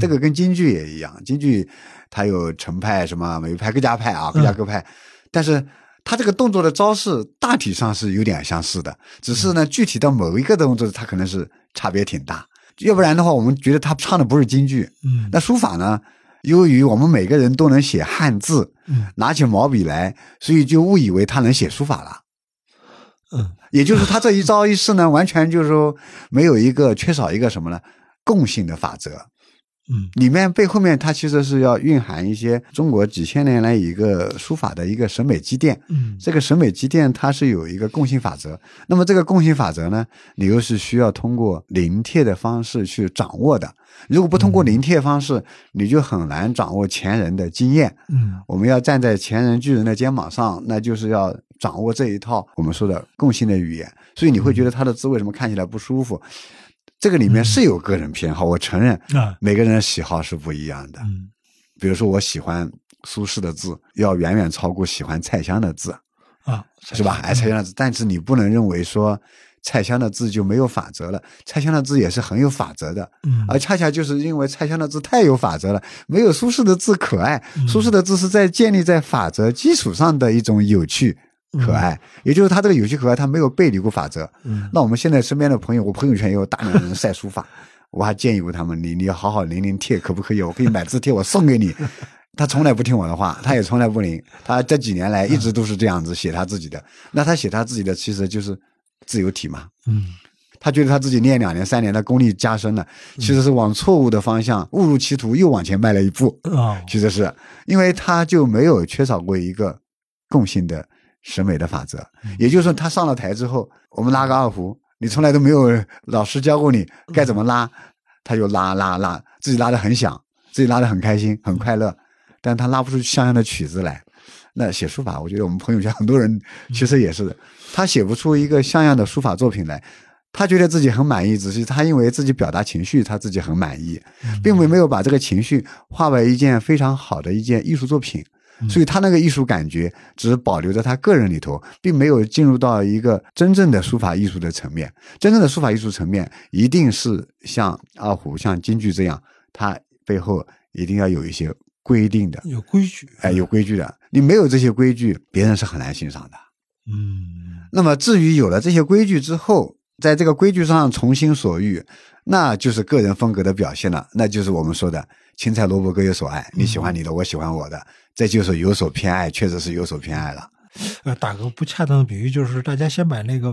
这个跟京剧也一样，京剧它有程派什么每派各家派啊，各家各派，但是它这个动作的招式大体上是有点相似的，只是呢具体到某一个动作，它可能是差别挺大。要不然的话，我们觉得他唱的不是京剧。嗯，那书法呢？由于我们每个人都能写汉字，嗯拿起毛笔来，所以就误以为他能写书法了。嗯，也就是他这一招一式呢，完全就是说没有一个缺少一个什么呢？共性的法则。嗯，里面背后面它其实是要蕴含一些中国几千年来一个书法的一个审美积淀。嗯，这个审美积淀它是有一个共性法则。那么这个共性法则呢，你又是需要通过临帖的方式去掌握的。如果不通过临帖方式，你就很难掌握前人的经验。嗯，我们要站在前人巨人的肩膀上，那就是要。掌握这一套我们说的共性的语言，所以你会觉得他的字为什么看起来不舒服？这个里面是有个人偏好，我承认啊，每个人的喜好是不一样的。嗯，比如说我喜欢苏轼的字，要远远超过喜欢蔡襄的字啊，是吧？哎，蔡襄的字，但是你不能认为说蔡襄的字就没有法则了，蔡襄的字也是很有法则的。嗯，而恰恰就是因为蔡襄的字太有法则了，没有苏轼的字可爱。苏轼的字是在建立在法则基础上的一种有趣。可爱，也就是他这个有趣可爱，他没有背离过法则。嗯那我们现在身边的朋友，我朋友圈也有大量人晒书法，我还建议过他们，你你要好好临临帖，可不可以？我可以买字帖，我送给你。他从来不听我的话，他也从来不临。他这几年来一直都是这样子写他自己的。那他写他自己的，其实就是自由体嘛。嗯，他觉得他自己练两年三年的功力加深了，其实是往错误的方向误入歧途，又往前迈了一步。啊，其实是因为他就没有缺少过一个共性的。审美的法则，也就是说，他上了台之后，我们拉个二胡，你从来都没有老师教过你该怎么拉，他就拉拉拉，自己拉的很响，自己拉的很开心，很快乐，但他拉不出像样的曲子来。那写书法，我觉得我们朋友圈很多人其实也是的，他写不出一个像样的书法作品来，他觉得自己很满意，只是他因为自己表达情绪，他自己很满意，并没有把这个情绪化为一件非常好的一件艺术作品。所以他那个艺术感觉只是保留在他个人里头，并没有进入到一个真正的书法艺术的层面。真正的书法艺术层面，一定是像二胡、像京剧这样，它背后一定要有一些规定的，有规矩，哎，有规矩的。你没有这些规矩，别人是很难欣赏的。嗯。那么至于有了这些规矩之后，在这个规矩上从心所欲，那就是个人风格的表现了。那就是我们说的青菜萝卜各有所爱，你喜欢你的，我喜欢我的。这就是有所偏爱，确实是有所偏爱了。呃，打个不恰当的比喻，就是大家先把那个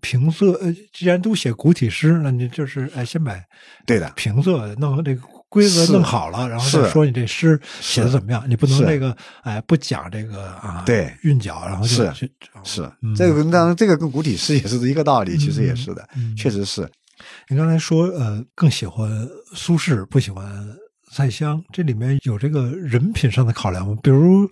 平仄，呃，既然都写古体诗，那你就是哎，先把对的平仄弄这个规则弄好了，然后再说你这诗写的怎么样。你不能这个哎不讲这个啊，对韵脚，然后是是这个当然这个跟古体诗也是一个道理，其实也是的，确实是。你刚才说呃，更喜欢苏轼，不喜欢。蔡襄，这里面有这个人品上的考量吗？比如，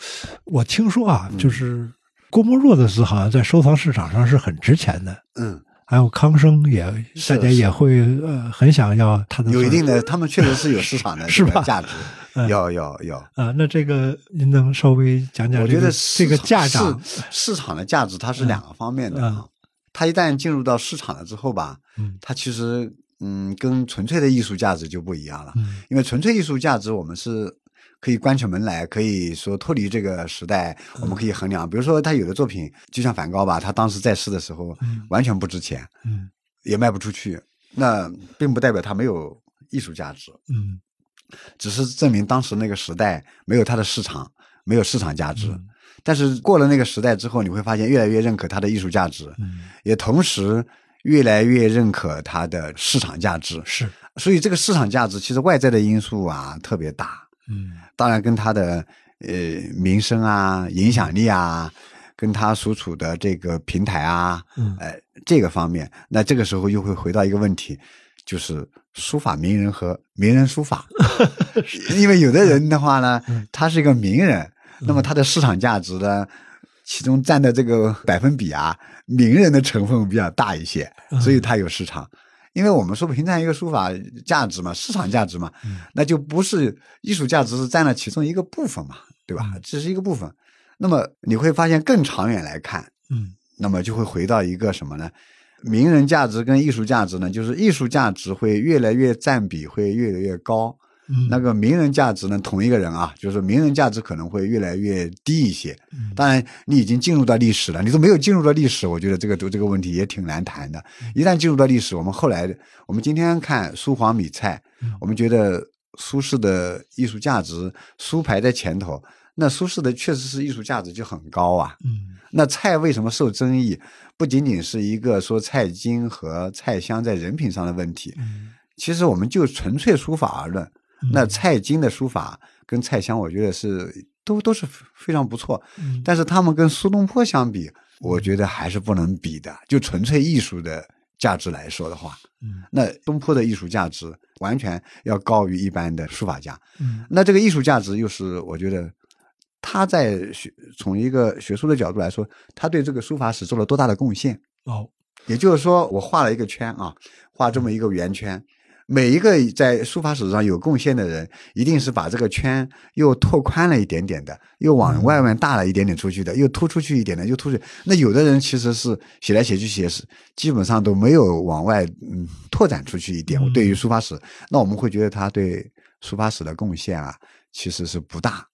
我听说啊，就是郭沫若的字好像在收藏市场上是很值钱的。嗯，还有康生也，大家也会呃很想要他的。有一定的，他们确实是有市场的 是吧？价值。嗯有有有。啊，那这个您能稍微讲讲我？觉得这个价值，市市场的价值它是两个方面的嗯啊。它一旦进入到市场了之后吧，嗯它其实嗯跟纯粹的艺术价值就不一样了。嗯因为纯粹艺术价值，我们是可以关起门来，可以说脱离这个时代，我们可以衡量。比如说，他有的作品，就像梵高吧，他当时在世的时候嗯完全不值钱，嗯也卖不出去，那并不代表他没有艺术价值，嗯只是证明当时那个时代没有他的市场，没有市场价值。嗯但是过了那个时代之后，你会发现越来越认可它的艺术价值，嗯，也同时越来越认可它的市场价值。是，所以这个市场价值其实外在的因素啊特别大。嗯当然跟它的呃名声啊、影响力啊，跟它所处的这个平台啊，嗯呃这个方面，那这个时候又会回到一个问题，就是书法名人和名人书法，因为有的人的话呢，他是一个名人，那么他的市场价值呢？其中占的这个百分比啊，名人的成分比较大一些，所以它有市场。因为我们说评判一个书法价值嘛，市场价值嘛，那就不是艺术价值是占了其中一个部分嘛，对吧？这是一个部分。那么你会发现，更长远来看，嗯那么就会回到一个什么呢？名人价值跟艺术价值呢，就是艺术价值会越来越占比会越来越高，嗯，那个名人价值呢，同一个人啊，就是名人价值可能会越来越低一些。当然，你已经进入到历史了，你都没有进入到历史，我觉得这个读这个问题也挺难谈的。一旦进入到历史，我们后来我们今天看苏黄米蔡，我们觉得苏轼的艺术价值，苏排在前头，那苏轼的确实是艺术价值就很高啊。嗯那蔡为什么受争议？不仅仅是一个说蔡京和蔡襄在人品上的问题，嗯其实我们就纯粹书法而论，那蔡京的书法跟蔡襄，我觉得是都都是非常不错。嗯但是他们跟苏东坡相比，我觉得还是不能比的。就纯粹艺术的价值来说的话，嗯那东坡的艺术价值完全要高于一般的书法家。嗯那这个艺术价值又是我觉得他在学从一个学术的角度来说，他对这个书法史做了多大的贡献？哦也就是说，我画了一个圈啊，画这么一个圆圈，每一个在书法史上有贡献的人，一定是把这个圈又拓宽了一点点的，又往外面大了一点点出去的，又突出去一点的，又突出去。那有的人其实是写来写去写是基本上都没有往外嗯拓展出去一点。嗯对于书法史，那我们会觉得他对书法史的贡献啊，其实是不大。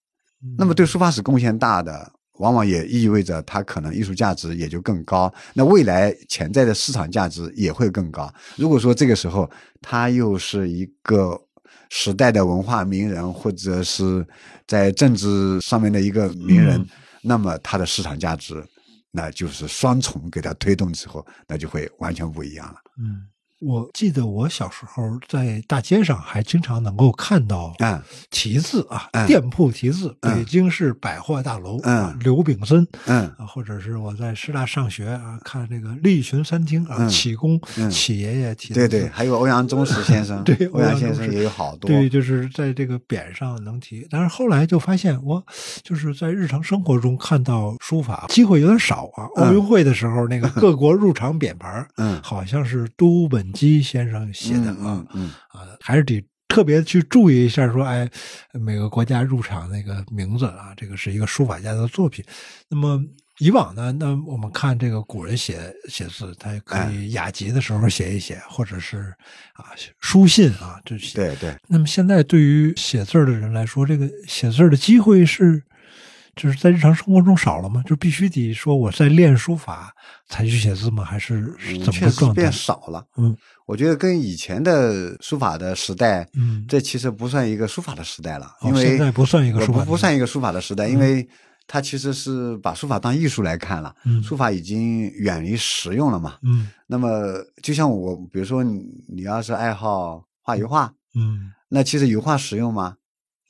那么对书法史贡献大的，往往也意味着它可能艺术价值也就更高，那未来潜在的市场价值也会更高。如果说这个时候他又是一个时代的文化名人，或者是在政治上面的一个名人，嗯那么他的市场价值那就是双重给他推动之后，那就会完全不一样了。嗯，我记得我小时候在大街上还经常能够看到嗯。题字啊，嗯。店铺题字，嗯。北京市百货大楼嗯。啊，刘炳森嗯。啊，或者是我在师大上学啊，看这个立群餐厅啊，嗯。启功嗯。启爷爷题的对，对，还有欧阳中石先生 对欧阳先生也有好多。对，就是在这个匾上能提，但是后来就发现，我就是在日常生活中看到书法机会有点少啊。嗯。奥运会的时候，那个各国入场匾牌，嗯。好像是都本基先生写的啊嗯，还是得特别去注意一下，说，哎，每个国家入场那个名字啊，这个是一个书法家的作品。那么以往呢，那我们看这个古人写写字，他可哎以雅集的时候写一写，或者是啊书信啊，这写。对对。那么现在对于写字的人来说，这个写字的机会是，就是在日常生活中少了吗？就必须得说我在练书法才去写字吗？还是怎么个状态变？少了。嗯我觉得跟以前的书法的时代，嗯，这其实不算一个书法的时代了，哦因为现在不算一个书法的不不算一个书法的时代，因为它其实是把书法当艺术来看了，嗯书法已经远离实用了嘛。嗯那么就像我，比如说你你要是爱好画油画，嗯，那其实油画实用吗？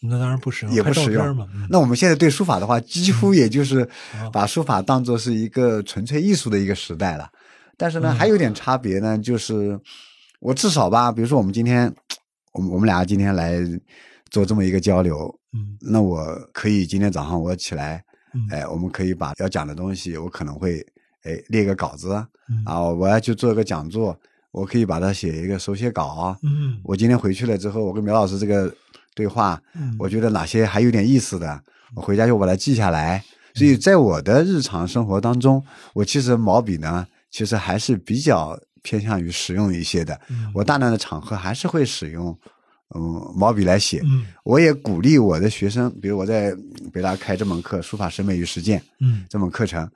那当然不实用，也不实用嘛。嗯。那我们现在对书法的话，几乎也就是哦。把书法当做是一个纯粹艺术的一个时代了。但是呢，嗯还有点差别呢，就是我至少吧，比如说我们今天，我们我们俩今天来做这么一个交流，嗯。那我可以今天早上我起来，嗯。哎，我们可以把要讲的东西，我可能会哎列个稿子嗯。啊，我要去做一个讲座，我可以把它写一个手写稿啊。嗯。我今天回去了之后，我跟苗老师这个对话，嗯我觉得哪些还有点意思的，我回家就把它记下来。所以在我的日常生活当中，我其实毛笔呢，其实还是比较偏向于实用一些的。嗯我大量的场合还是会使用，嗯，毛笔来写。嗯我也鼓励我的学生，比如我在北大开这门课《书法审美与实践》嗯这门课程，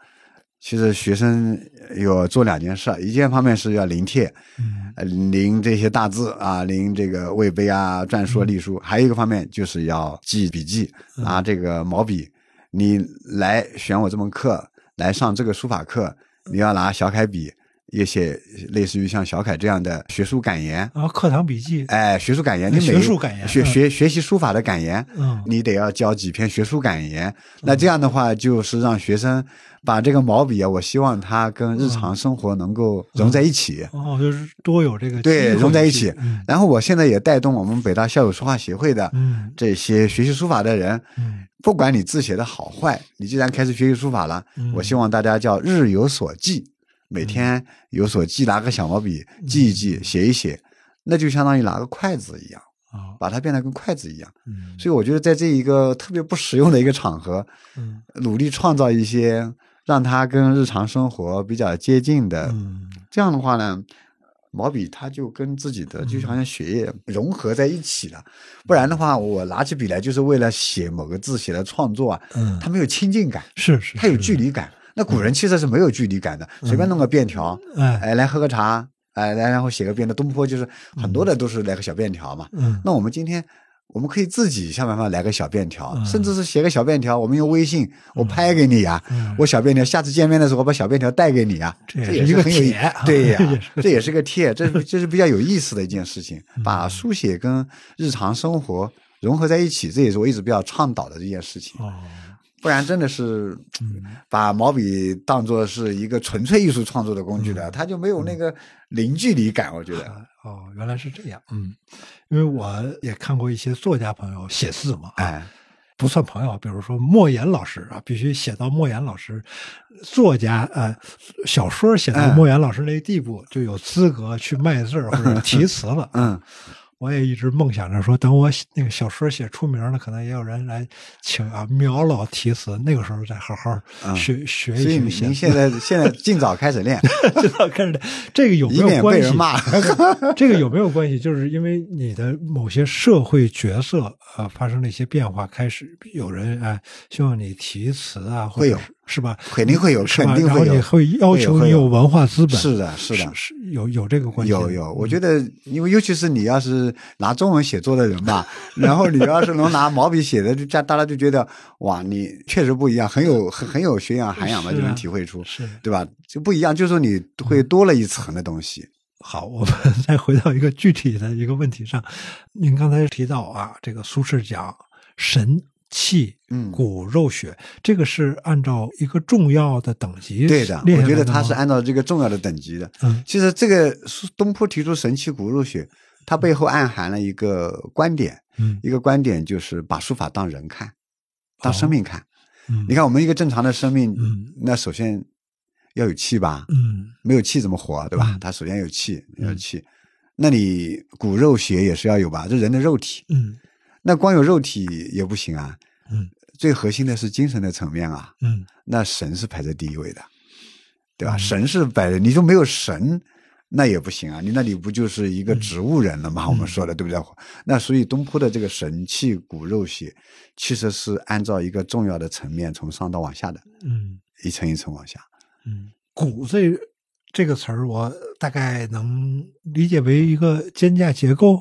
其实学生有做两件事，一件方面是要临帖，临这些大字啊，临这个魏碑啊、篆书、隶书；还有一个方面就是要记笔记，拿这个毛笔。你来选我这门课，来上这个书法课，你要拿小楷笔，也写类似于像小凯这样的学术感言。啊课堂笔记，哎，学术感言，你每学术感言嗯学学学习书法的感言，嗯你得要交几篇学术感言。那这样的话，就是让学生把这个毛笔啊，我希望它跟日常生活能够融在一起。哦，就是多有这个对，融在一起。然后我现在也带动我们北大校友书画协会的嗯这些学习书法的人，嗯不管你字写的好坏，你既然开始学习书法了，嗯我希望大家叫日有所记，每天有所记，拿个小毛笔记一记，写一写，那就相当于拿个筷子一样，啊把它变得跟筷子一样。嗯所以我觉得在这一个特别不实用的一个场合，嗯努力创造一些让它跟日常生活比较接近的，嗯这样的话呢。毛笔它就跟自己的就好像血液融合在一起了，不然的话，我拿起笔来就是为了写某个字，写的创作啊，嗯，它没有亲近感，是是，它有距离感。那古人其实是没有距离感的，随便弄个便条，哎。哎，来喝个茶，哎，来然后写个便条。东坡就是很多的都是来个小便条嘛。嗯。那我们今天我们可以自己想办法来个小便条，嗯。甚至是写个小便条，我们用微信我拍给你呀、嗯。我小便条，下次见面的时候我把小便条带给你啊、这这也是个很有对呀、这也是个这也是个帖，这是这是比较有意思的一件事情，嗯。把书写跟日常生活融合在一起，这也是我一直比较倡导的这件事情。哦不然真的是嗯。把毛笔当做是一个纯粹艺术创作的工具嗯。了，它就没有那个零距离感。我觉得，哦，原来是这样，嗯，因为我也看过一些作家朋友写字嘛，啊，哎，不算朋友，比如说莫言老师啊，必须写到莫言老师，作家呃，小说写到嗯。莫言老师那个地步，就有资格去卖字或者题词了。嗯，我也一直梦想着说，等我那个小说写出名了，可能也有人来请啊苗老题词，那个时候再好好嗯学、学所以您一学写字。现在现在尽早开始练，尽早开始练这个有没有关系？被人骂。这个有没有关系？就是因为你的某些社会角色呃发生了一些变化，开始有人哎、希望你题词啊，或者会有是是吧？肯定会有，肯定会有然后你。会要求你有文化资本，是的，是的，是有有这个关系。有有，我觉得，因为尤其是你要是拿中文写作的人吧，然后你要是能拿毛笔写的，就大大家就觉得哇，你确实不一样，很有很很有学养涵养嘛，是啊就能体会出，是对吧？就不一样，就是说你会多了一层的东西。好，我们再回到一个具体的一个问题上，您刚才提到啊，这个苏轼讲神气嗯骨肉血，这个是按照一个重要的等级对的，我觉得他是按照这个重要的等级的。嗯其实这个苏东坡提出神气骨肉血，它背后暗含了一个观点，嗯一个观点就是把书法当人看，当生命看。嗯你看，我们一个正常的生命，嗯那首先要有气吧，嗯没有气怎么活，对吧？嗯它首先有气，有气。那你骨肉血也是要有吧？这人的肉体，嗯那光有肉体也不行啊。嗯最核心的是精神的层面啊。嗯那神是排在第一位的，对吧？嗯神是摆的，你说没有神，那也不行啊！你那里不就是一个植物人了吗？我们说的对不对？那所以东坡的这个神气骨肉血，其实是按照一个重要的层面从上到往下的，嗯一层一层往下。嗯，骨这这个词儿，我大概能理解为一个肩架结构。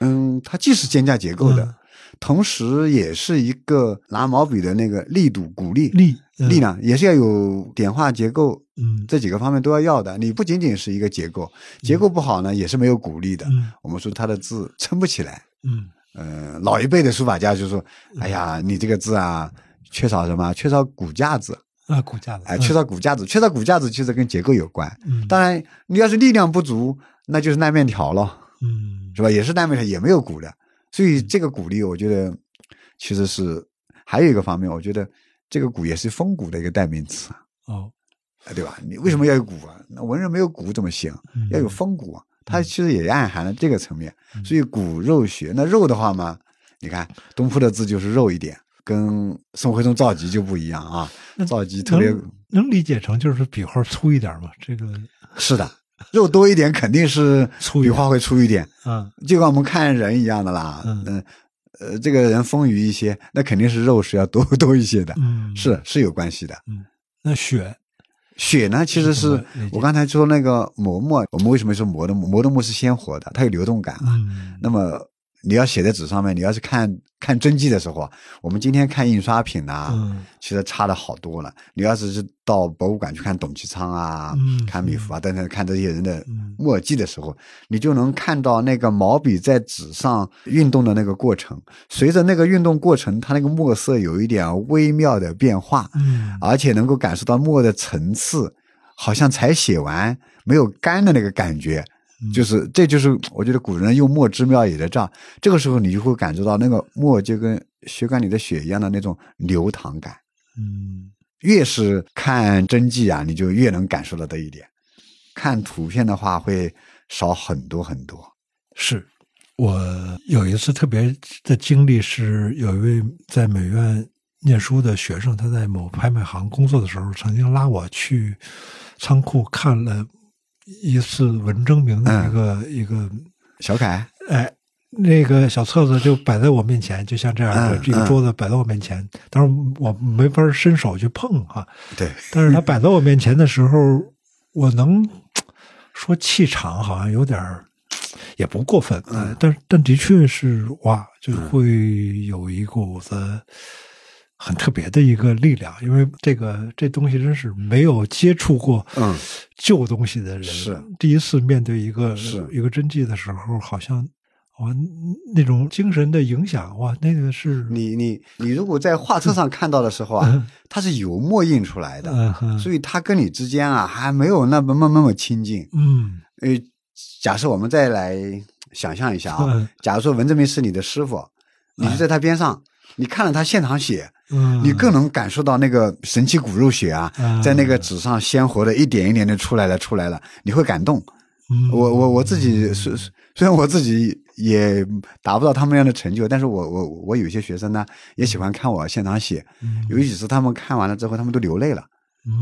嗯，它既是肩架结构的，嗯。同时也是一个拿毛笔的那个力度、鼓励、力嗯。力量，也是要有点画结构嗯。这几个方面都要要的。你不仅仅是一个结构，结构不好呢，也是没有鼓励的。嗯。我们说他的字撑不起来。嗯。呃，老一辈的书法家就说：“哎呀，你这个字啊，缺少什么？缺少骨架子，啊，骨架子哎，缺少骨架子，缺少骨架子，其实跟结构有关。嗯。当然，你要是力量不足，那就是烂面条了，嗯是吧？也是单位上，也没有骨的。所以这个鼓励，我觉得其实是还有一个方面，我觉得这个鼓也是风骨的一个代名词，哦啊对吧？你为什么要有骨啊？那文人没有骨怎么行？嗯要有风骨啊，它其实也暗含了这个层面。所以骨肉学，那肉的话嘛，你看东坡的字就是肉一点，跟宋徽宗赵佶就不一样啊。赵佶特别能能理解成就是笔画粗一点吗？这个是的，肉多一点肯定是笔画会粗一点，嗯，就跟我们看人一样的啦。嗯。嗯呃，这个人丰腴一些，那肯定是肉是要多 多一些的，嗯，是是有关系的。嗯。那血？血呢，其实是我刚才说那个磨墨，我们为什么说磨的墨？磨的墨是鲜活的，它有流动感啊。嗯。那么你要写在纸上面，你要是看看真迹的时候啊，我们今天看印刷品呐、嗯其实差的好多了。你要是是到博物馆去看董其昌啊、嗯看米芾啊等等，看这些人的嗯墨迹的时候，你就能看到那个毛笔在纸上运动的那个过程。随着那个运动过程，它那个墨色有一点微妙的变化，嗯而且能够感受到墨的层次，好像才写完没有干的那个感觉。嗯就是，这就是我觉得古人用墨之妙也在这儿。这个时候，你就会感受到那个墨就跟血管里的血一样的那种流淌感。嗯越是看真迹啊，你就越能感受到这一点。看图片的话，会少很多很多。是我有一次特别的经历是，有一位在美院念书的学生，他在某拍卖行工作的时候，曾经拉我去仓库看了一次文征明的一个、一个，小楷，哎，那个小册子就摆在我面前，就像这样的嗯这个桌子摆在我面前，当然我没法伸手去碰哈、对，但是他摆在我面前的时候，我能说气场好像有点儿也不过分，呃但但的确是哇，就会有一股子很特别的一个力量，因为这个这东西真是没有接触过嗯旧东西的人，是第一次面对一个是一个真迹的时候，好像哇那种精神的影响哇，那个是你你你如果在画册上看到的时候啊，它是油墨印出来的，所以它跟你之间啊还没有那么那么那么亲近。嗯呃，假设我们再来想象一下啊嗯，假如说文征明是你的师傅，你就在他边上，你看了他现场写，嗯，你更能感受到那个神奇骨肉血啊嗯，在那个纸上鲜活的一点一点的出来了出来了，你会感动。嗯。我我我自己虽虽然我自己也达不到他们那样的成就，但是我我我有些学生呢也喜欢看我现场写，嗯。有几次他们看完了之后，他们都流泪了。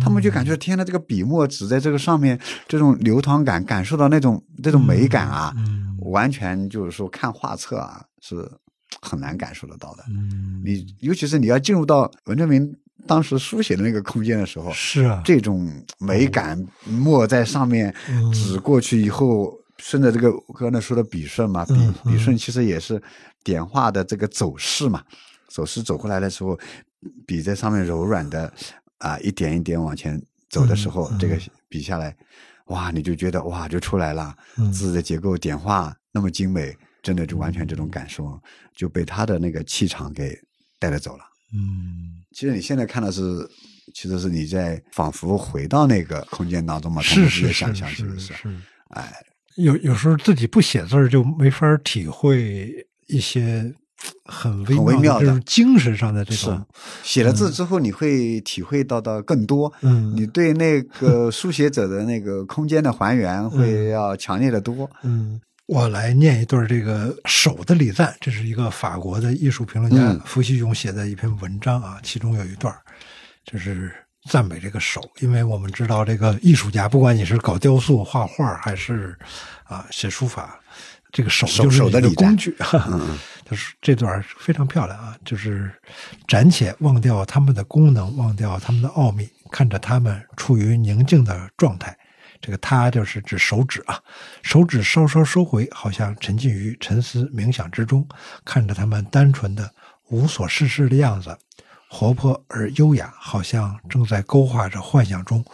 他们就感觉天呐，这个笔墨纸在这个上面，这种流淌感，感受到那种这种美感啊，嗯。完全就是说看画册啊是很难感受得到的。嗯，你尤其是你要进入到文征明当时书写的那个空间的时候，是啊，这种美感，墨在上面嗯。指过去以后，顺着这个我刚才说的笔顺嘛，笔笔顺其实也是点画的这个走势嘛，走势走过来的时候，笔在上面柔软的啊，一点一点往前走的时候，嗯。嗯这个笔下来，哇，你就觉得哇就出来了，嗯。字的结构点画那么精美，真的就完全这种感受就被他的那个气场给带着走了。嗯，其实你现在看的是，其实是你在仿佛回到那个空间当中嘛，通是是想象，其是实是，是，哎，有有时候自己不写字儿就没法体会一些很微很微妙的。的这种精神上的这是。种，写了字之后，你会体会到的更多，嗯。你对那个书写者的那个空间的还原会要强烈的多。嗯。我来念一段这个手的礼赞，这是一个法国的艺术评论家嗯伏羲勇写的一篇文章啊，其中有一段儿就是赞美这个手，因为我们知道这个艺术家，不管你是搞雕塑、画画，还是啊写书法，这个手手就是你的手的礼工具。嗯 就是这段非常漂亮啊，就是暂且忘掉他们的功能，忘掉他们的奥秘，看着他们处于宁静的状态。这个“他”就是指手指啊，手指稍稍收回，好像沉浸于沉思冥想之中，看着他们单纯的无所事事的样子，活泼而优雅，好像正在勾画着幻想中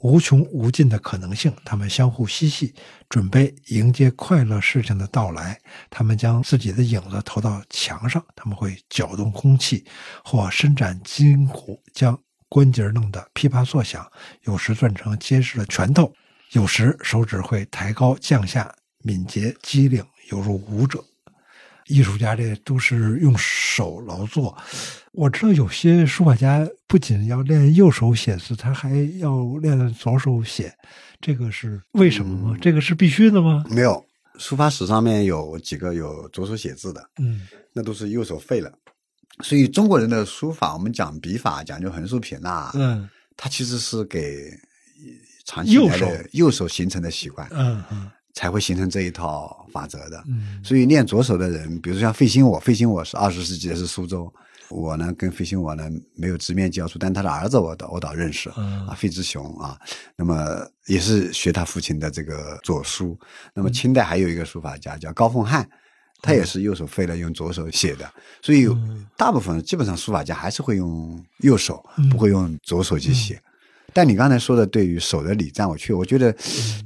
无穷无尽的可能性。他们相互嬉戏，准备迎接快乐事情的到来。他们将自己的影子投到墙上，他们会搅动空气，或伸展筋骨，将关节弄得噼啪作响。有时攥成结实的拳头，有时手指会抬高降下，敏捷机灵，犹如舞者。艺术家这都是用手劳作。我知道有些书法家不仅要练右手写字，他还要练左手写，这个是为什么吗？这个是必须的吗？没有，书法史上面有几个有左手写字的，嗯那都是右手废了。所以中国人的书法，我们讲笔法，讲究横竖撇捺，嗯它其实是给长期以来的右手。形成的习惯，嗯嗯。才会形成这一套法则的。嗯。所以练左手的人，比如像费心我，费心我是二十世纪的是苏州，我呢跟费心我呢没有直面接触，但他的儿子我倒我倒认识嗯。啊，费之雄啊，那么也是学他父亲的这个左书。那么清代还有一个书法家叫高凤翰。他也是右手废了，用左手写的，所以大部分基本上书法家还是会用右手，不会用左手去写。但你刚才说的对于手的礼赞，我去我觉得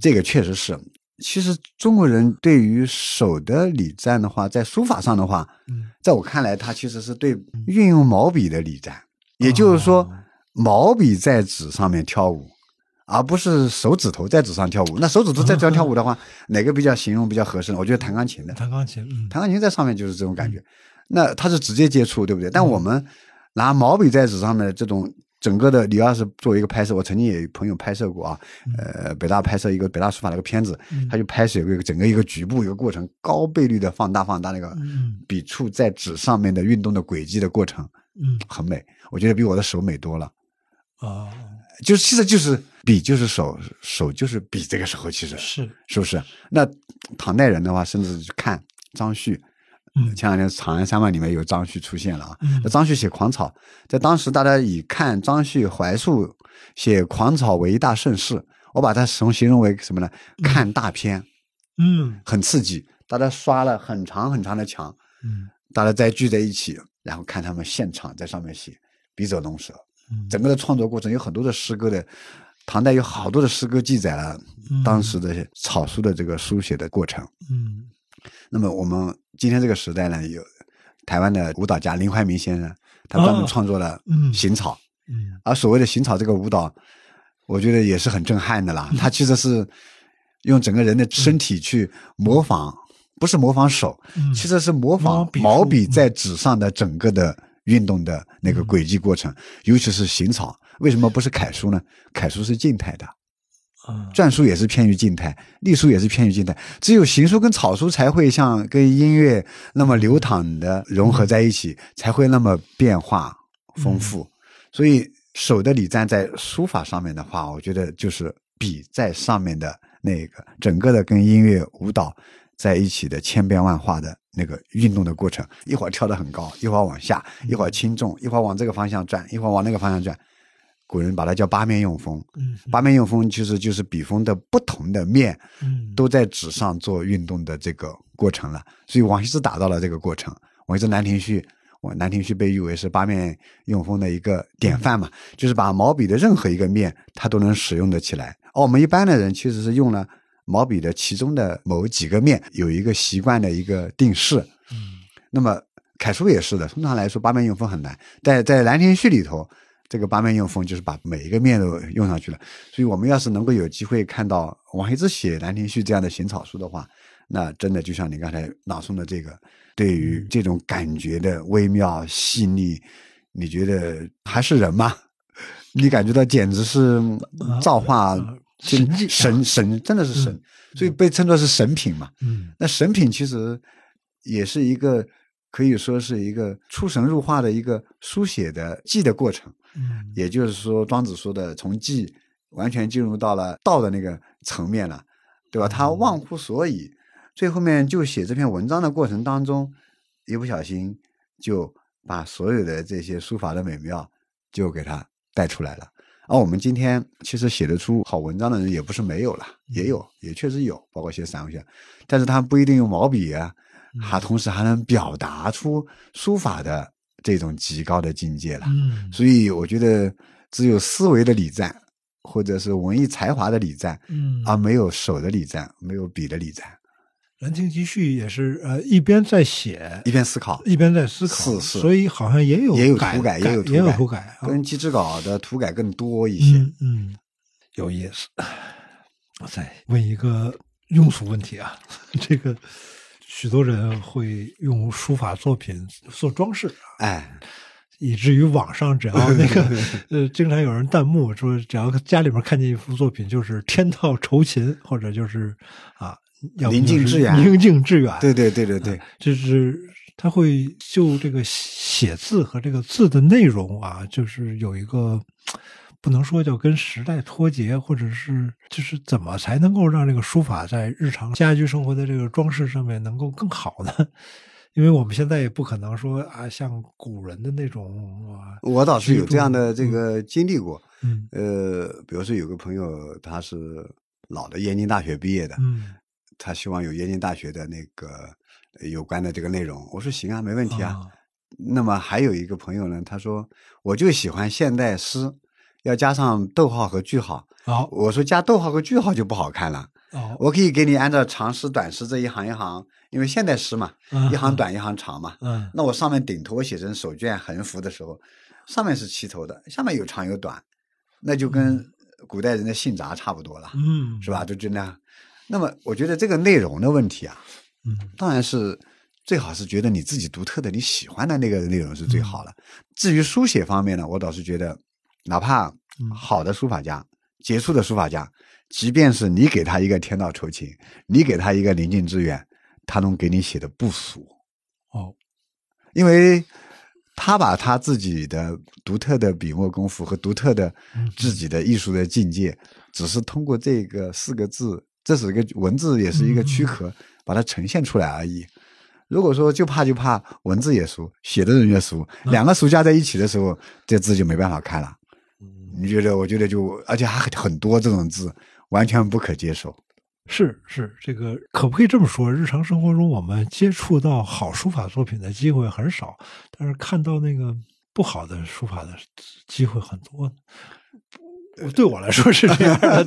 这个确实是。其实中国人对于手的礼赞的话，在书法上的话，嗯在我看来，它其实是对运用毛笔的礼赞，也就是说哦，毛笔在纸上面跳舞，而不是手指头在纸上跳舞。那手指头在纸上跳舞的话，哪个比较形容比较合适呢？我觉得弹钢琴的，弹钢琴，嗯弹钢琴在上面就是这种感觉，那它是直接接触，对不对？但我们拿毛笔在纸上面的这种整个的，你要是作为一个拍摄，我曾经也有朋友拍摄过啊，呃，北大拍摄一个北大书法的一个片子，他就拍摄一个整个一个局部一个过程，高倍率的放大放大那个嗯。笔触在纸上面的运动的轨迹的过程，嗯。很美，我觉得比我的手美多了。啊就是其实就是笔就是手，手就是笔，这个时候其实是。是不是？那唐代人的话，甚至去看张旭，嗯前两天《长安三万》里面有张旭出现了啊。嗯那张旭写狂草，在当时大家以看张旭怀素写狂草为一大盛事。我把它从形容为什么呢？看大片，嗯很刺激，大家刷了很长很长的墙，嗯大家再聚在一起，然后看他们现场在上面写，笔者龙蛇。嗯整个的创作过程有很多的诗歌的，唐代有好多的诗歌记载了嗯当时的草书的这个书写的过程。嗯那么我们今天这个时代呢，有台湾的舞蹈家林怀民先生，他专门哦创作了嗯。行草，嗯。而所谓的行草这个舞蹈，我觉得也是很震撼的啦。他其实是用整个人的身体去模仿，不是模仿手，嗯。其实是模模仿毛笔在纸上的整个的运动的那嗯个轨迹过程，尤其是行草。为什么不是楷书呢？楷书是静态的，啊篆书也是偏于静态，隶书也是偏于静态，只有行书跟草书才会像跟音乐那么流淌的融合在一起，才会那么变化丰富。所以手的礼赞在书法上面的话，我觉得就是笔在上面的那个整个的跟音乐舞蹈在一起的千变万化的那个运动的过程，一会儿跳得很高，一会儿往下，一会儿轻重，一会儿往这个方向转，一会儿往那个方向转。古人把它叫八面用风，嗯八面用风其实就是笔锋的不同的面嗯都在纸上做运动的这个过程了。所以王羲之达到了这个过程。王羲之《兰亭序》，我《兰亭序》被誉为是八面用风的一个典范嘛，就是把毛笔的任何一个面它都能使用得起来。而我们一般的人其实是用了毛笔的其中的某几个面有一个习惯的一个定式。嗯那么楷书也是的，通常来说八面用风很难，在在《兰亭序》里头，这个八面用风就是把每一个面都用上去了。所以我们要是能够有机会看到王羲之写《兰亭序》这样的行草书的话，那真的就像你刚才朗诵的这个，对于这种感觉的微妙细腻，你觉得还是人吗？你感觉到简直是造化神神神真的是神，所以被称作是神品嘛。嗯那神品其实也是一个可以说是一个出神入化的一个书写的记的过程，嗯。也就是说庄子说的从记完全进入到了道的那个层面了，对吧？他忘乎所以，最后面就写这篇文章的过程当中，一不小心就把所有的这些书法的美妙就给他带出来了。而我们今天其实写得出好文章的人也不是没有了，也有，也确实有，包括写散文学，但是他不一定用毛笔啊，还同时还能表达出书法的这种极高的境界了。嗯所以我觉得只有思维的礼赞，或者是文艺才华的礼赞，嗯而没有手的礼赞，没有笔的礼赞。《兰亭集序》也是呃一边在写一边思考，一边在思考，是是所以好像也有也有涂改，也有涂也有涂改啊，跟机制稿的涂改更多一些。嗯嗯，有意思。我再问一个庸俗问题啊，这个许多人会用书法作品做装饰，哎，以至于网上只要那个 呃，经常有人弹幕说，只要家里面看见一幅作品，就是天道酬勤，或者就是啊，宁静致远。宁静致远。对对对对对，就是他会就这个写字和这个字的内容啊，就是有一个不能说叫跟时代脱节，或者是就是怎么才能够让这个书法在日常家居生活的这个装饰上面能够更好呢？因为我们现在也不可能说啊，像古人的那种啊，我倒是有这样的这个经历过。嗯呃，比如说有个朋友，他是老的燕京大学毕业的，嗯他希望有燕京大学的那个呃有关的这个内容。我说行啊，没问题啊。啊那么还有一个朋友呢，他说我就喜欢现代诗，要加上逗号和句号。好我说加逗号和句号就不好看了，哦，我可以给你按照长诗、短诗这一行一行，因为现代诗嘛，嗯一行短一行长嘛。嗯那我上面顶头我写成手卷横幅的时候，上面是齐头的，下面有长有短，那就跟古代人的信札差不多了，嗯是吧？就就那样。那么我觉得这个内容的问题啊，嗯当然是最好是觉得你自己独特的、你喜欢的那个内容是最好了。至于书写方面呢，我倒是觉得，哪怕嗯。好的书法家、杰出的书法家，即便是你给他一个天道酬勤，你给他一个宁静致远，他能给你写的不俗，哦。因为他把他自己的独特的笔墨功夫和独特的嗯。自己的艺术的境界，只是通过这个四个字，这是一个文字，也是一个躯壳，把它呈现出来而已。如果说就怕就怕文字也俗，写的人也俗，两个俗加在一起的时候，这字就没办法看了。你觉得？我觉得就而且还很很多这种字，完全不可接受。是是，这个可不可以这么说？日常生活中，我们接触到好书法作品的机会很少，但是看到那个不好的书法的机会很多。对我来说是这样的，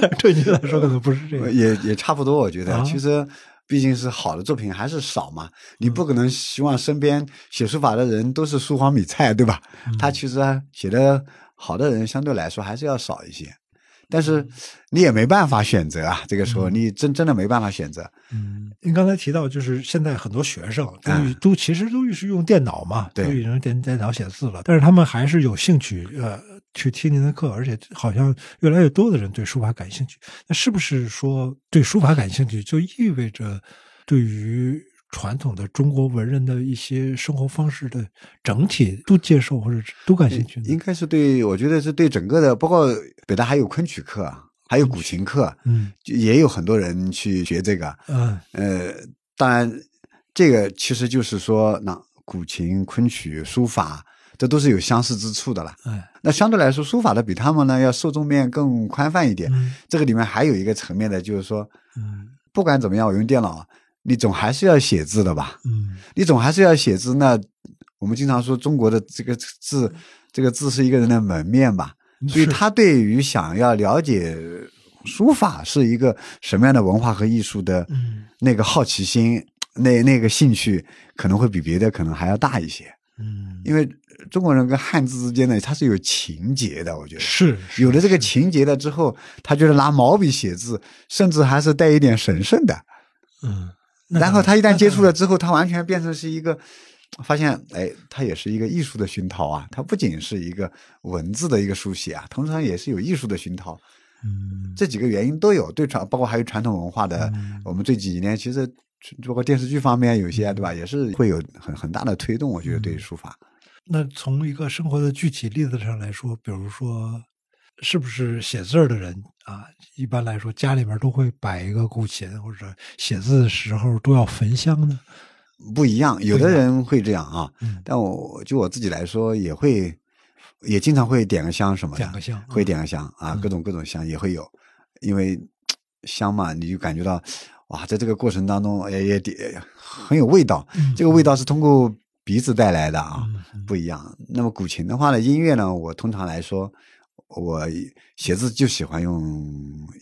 但对你来说可能不是这样。也也差不多，我觉得、啊其实毕竟是好的作品还是少嘛，你不可能希望身边写书法的人都是书荒米菜，对吧？他其实写的好的人相对来说还是要少一些，但是你也没办法选择啊，这个时候你真真的没办法选择。嗯，您刚才提到，就是现在很多学生都嗯都其实都是用电脑嘛，对都已经电电脑写字了，但是他们还是有兴趣呃去听您的课，而且好像越来越多的人对书法感兴趣。那是不是说对书法感兴趣，就意味着对于传统的中国文人的一些生活方式的整体都接受或者都感兴趣呢？应该是对，我觉得是对整个的，包括北大还有昆曲课，啊还有古琴课，嗯也有很多人去学这个。嗯呃，当然，这个其实就是说，那古琴、昆曲、书法，这都是有相似之处的啦。哎那相对来说，书法的比他们呢要受众面更宽泛一点。嗯这个里面还有一个层面的，就是说，嗯不管怎么样，我用电脑，你总还是要写字的吧？嗯你总还是要写字。那我们经常说中国的这个字，这个字是一个人的门面吧？所以他对于想要了解书法是一个什么样的文化和艺术的嗯那个好奇心，那那个兴趣可能会比别的可能还要大一些。嗯，因为中国人跟汉字之间呢，它是有情节的，我觉得。是是有了这个情节了之后，他觉得拿毛笔写字，甚至还是带一点神圣的。嗯，那然后他一旦接触了。之后，他完全变成是一个，发现哎，他也是一个艺术的熏陶啊！它不仅是一个文字的一个书写啊，通常也是有艺术的熏陶。嗯这几个原因都有，对传包括还有传统文化的，嗯我们这几年其实包括电视剧方面有些对吧，也是会有很很大的推动。我觉得对于书法，那从一个生活的具体例子上来说，比如说，是不是写字儿的人啊，一般来说家里面都会摆一个古琴，或者写字的时候都要焚香呢？不一样，有的人会这样啊，嗯但我就我自己来说，也会也经常会点个香什么的，点个香会嗯点个香啊，嗯各种各种香也会有，因为香嘛，你就感觉到哇，在这个过程当中也也也很有味道，嗯这个味道是通过鼻子带来的啊，不一样。那么古琴的话呢，音乐呢，我通常来说，我写字就喜欢用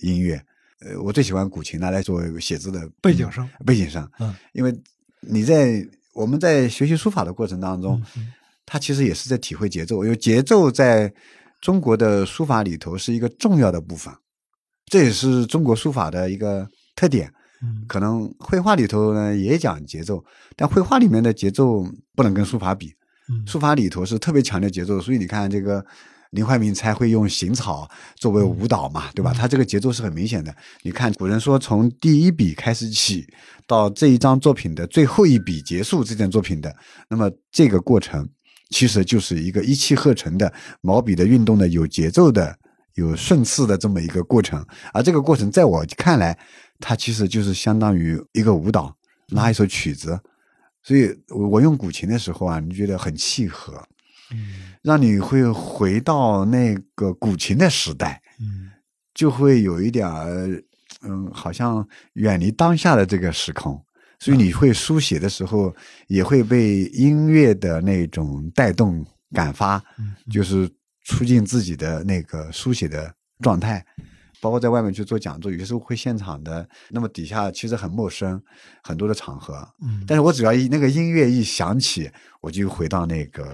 音乐，呃，我最喜欢古琴拿来作为写字的背景声背景声，嗯。因为你在我们在学习书法的过程当中，嗯它其实也是在体会节奏，因为节奏在中国的书法里头是一个重要的部分，这也是中国书法的一个特点。嗯。可能绘画里头呢也讲节奏，但绘画里面的节奏不能跟书法比，嗯。书法里头是特别强调节奏，所以你看这个林怀民才会用行草作为舞蹈嘛，对吧？他这个节奏是很明显的。你看，古人说从第一笔开始起，到这一张作品的最后一笔结束这件作品的，那么这个过程其实就是一个一气呵成的毛笔的运动的有节奏的、有顺次的这么一个过程。而这个过程在我看来，它其实就是相当于一个舞蹈，拉一首曲子。所以我我用古琴的时候啊，你觉得很契合。嗯让你会回到那个古琴的时代，嗯就会有一点儿，嗯，好像远离当下的这个时空，所以你会书写的时候，也会被音乐的那种带动感发，嗯就是促进自己的那个书写的状态。包括在外面去做讲座，有些时候会现场的，那么底下其实很陌生，很多的场合，嗯，但是我只要一那个音乐一响起，我就回到那个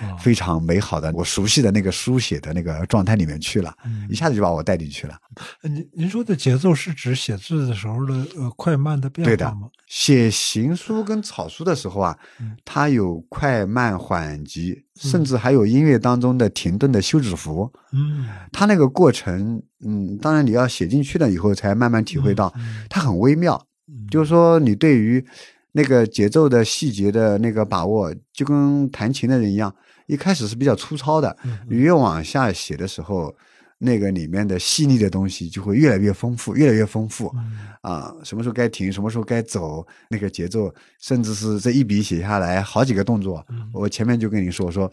哦非常美好的、我熟悉的那个书写的那个状态里面去了，嗯一下子就把我带进去了。呃您您说的节奏是指写字的时候的呃快慢的变对的化吗？，写行书跟草书的时候啊嗯，它有快慢缓急，甚至还有音乐当中的停顿的休止符。嗯，它那个过程，嗯，当然你要写进去了以后，才慢慢体会到，嗯它很微妙。嗯就是说，你对于那个节奏的细节的那个把握，就跟弹琴的人一样，一开始是比较粗糙的，嗯你越往下写的时候，那个里面的细腻的东西就会越来越丰富，越来越丰富。嗯啊，什么时候该停，什么时候该走，那个节奏，甚至是这一笔写下来好几个动作。嗯我前面就跟你说，我说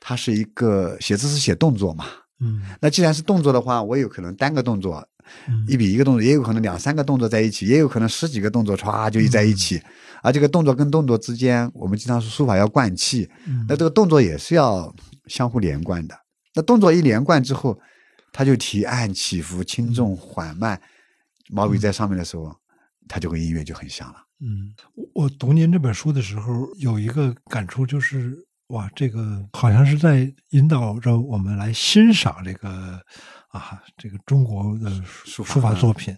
它是一个写字是写动作嘛。嗯那既然是动作的话，我有可能单个动作嗯一比一个动作，也有可能两三个动作在一起，也有可能十几个动作歘就一在一起。而这个动作跟动作之间，我们经常说书法要贯气，嗯那这个动作也是要相互连贯的。那动作一连贯之后，它就提按起伏、轻重缓慢，毛笔在上面的时候，它就跟音乐就很像了。嗯，我我读您这本书的时候，有一个感触就是，哇，这个好像是在引导着我们来欣赏这个啊，这个中国的书法作品。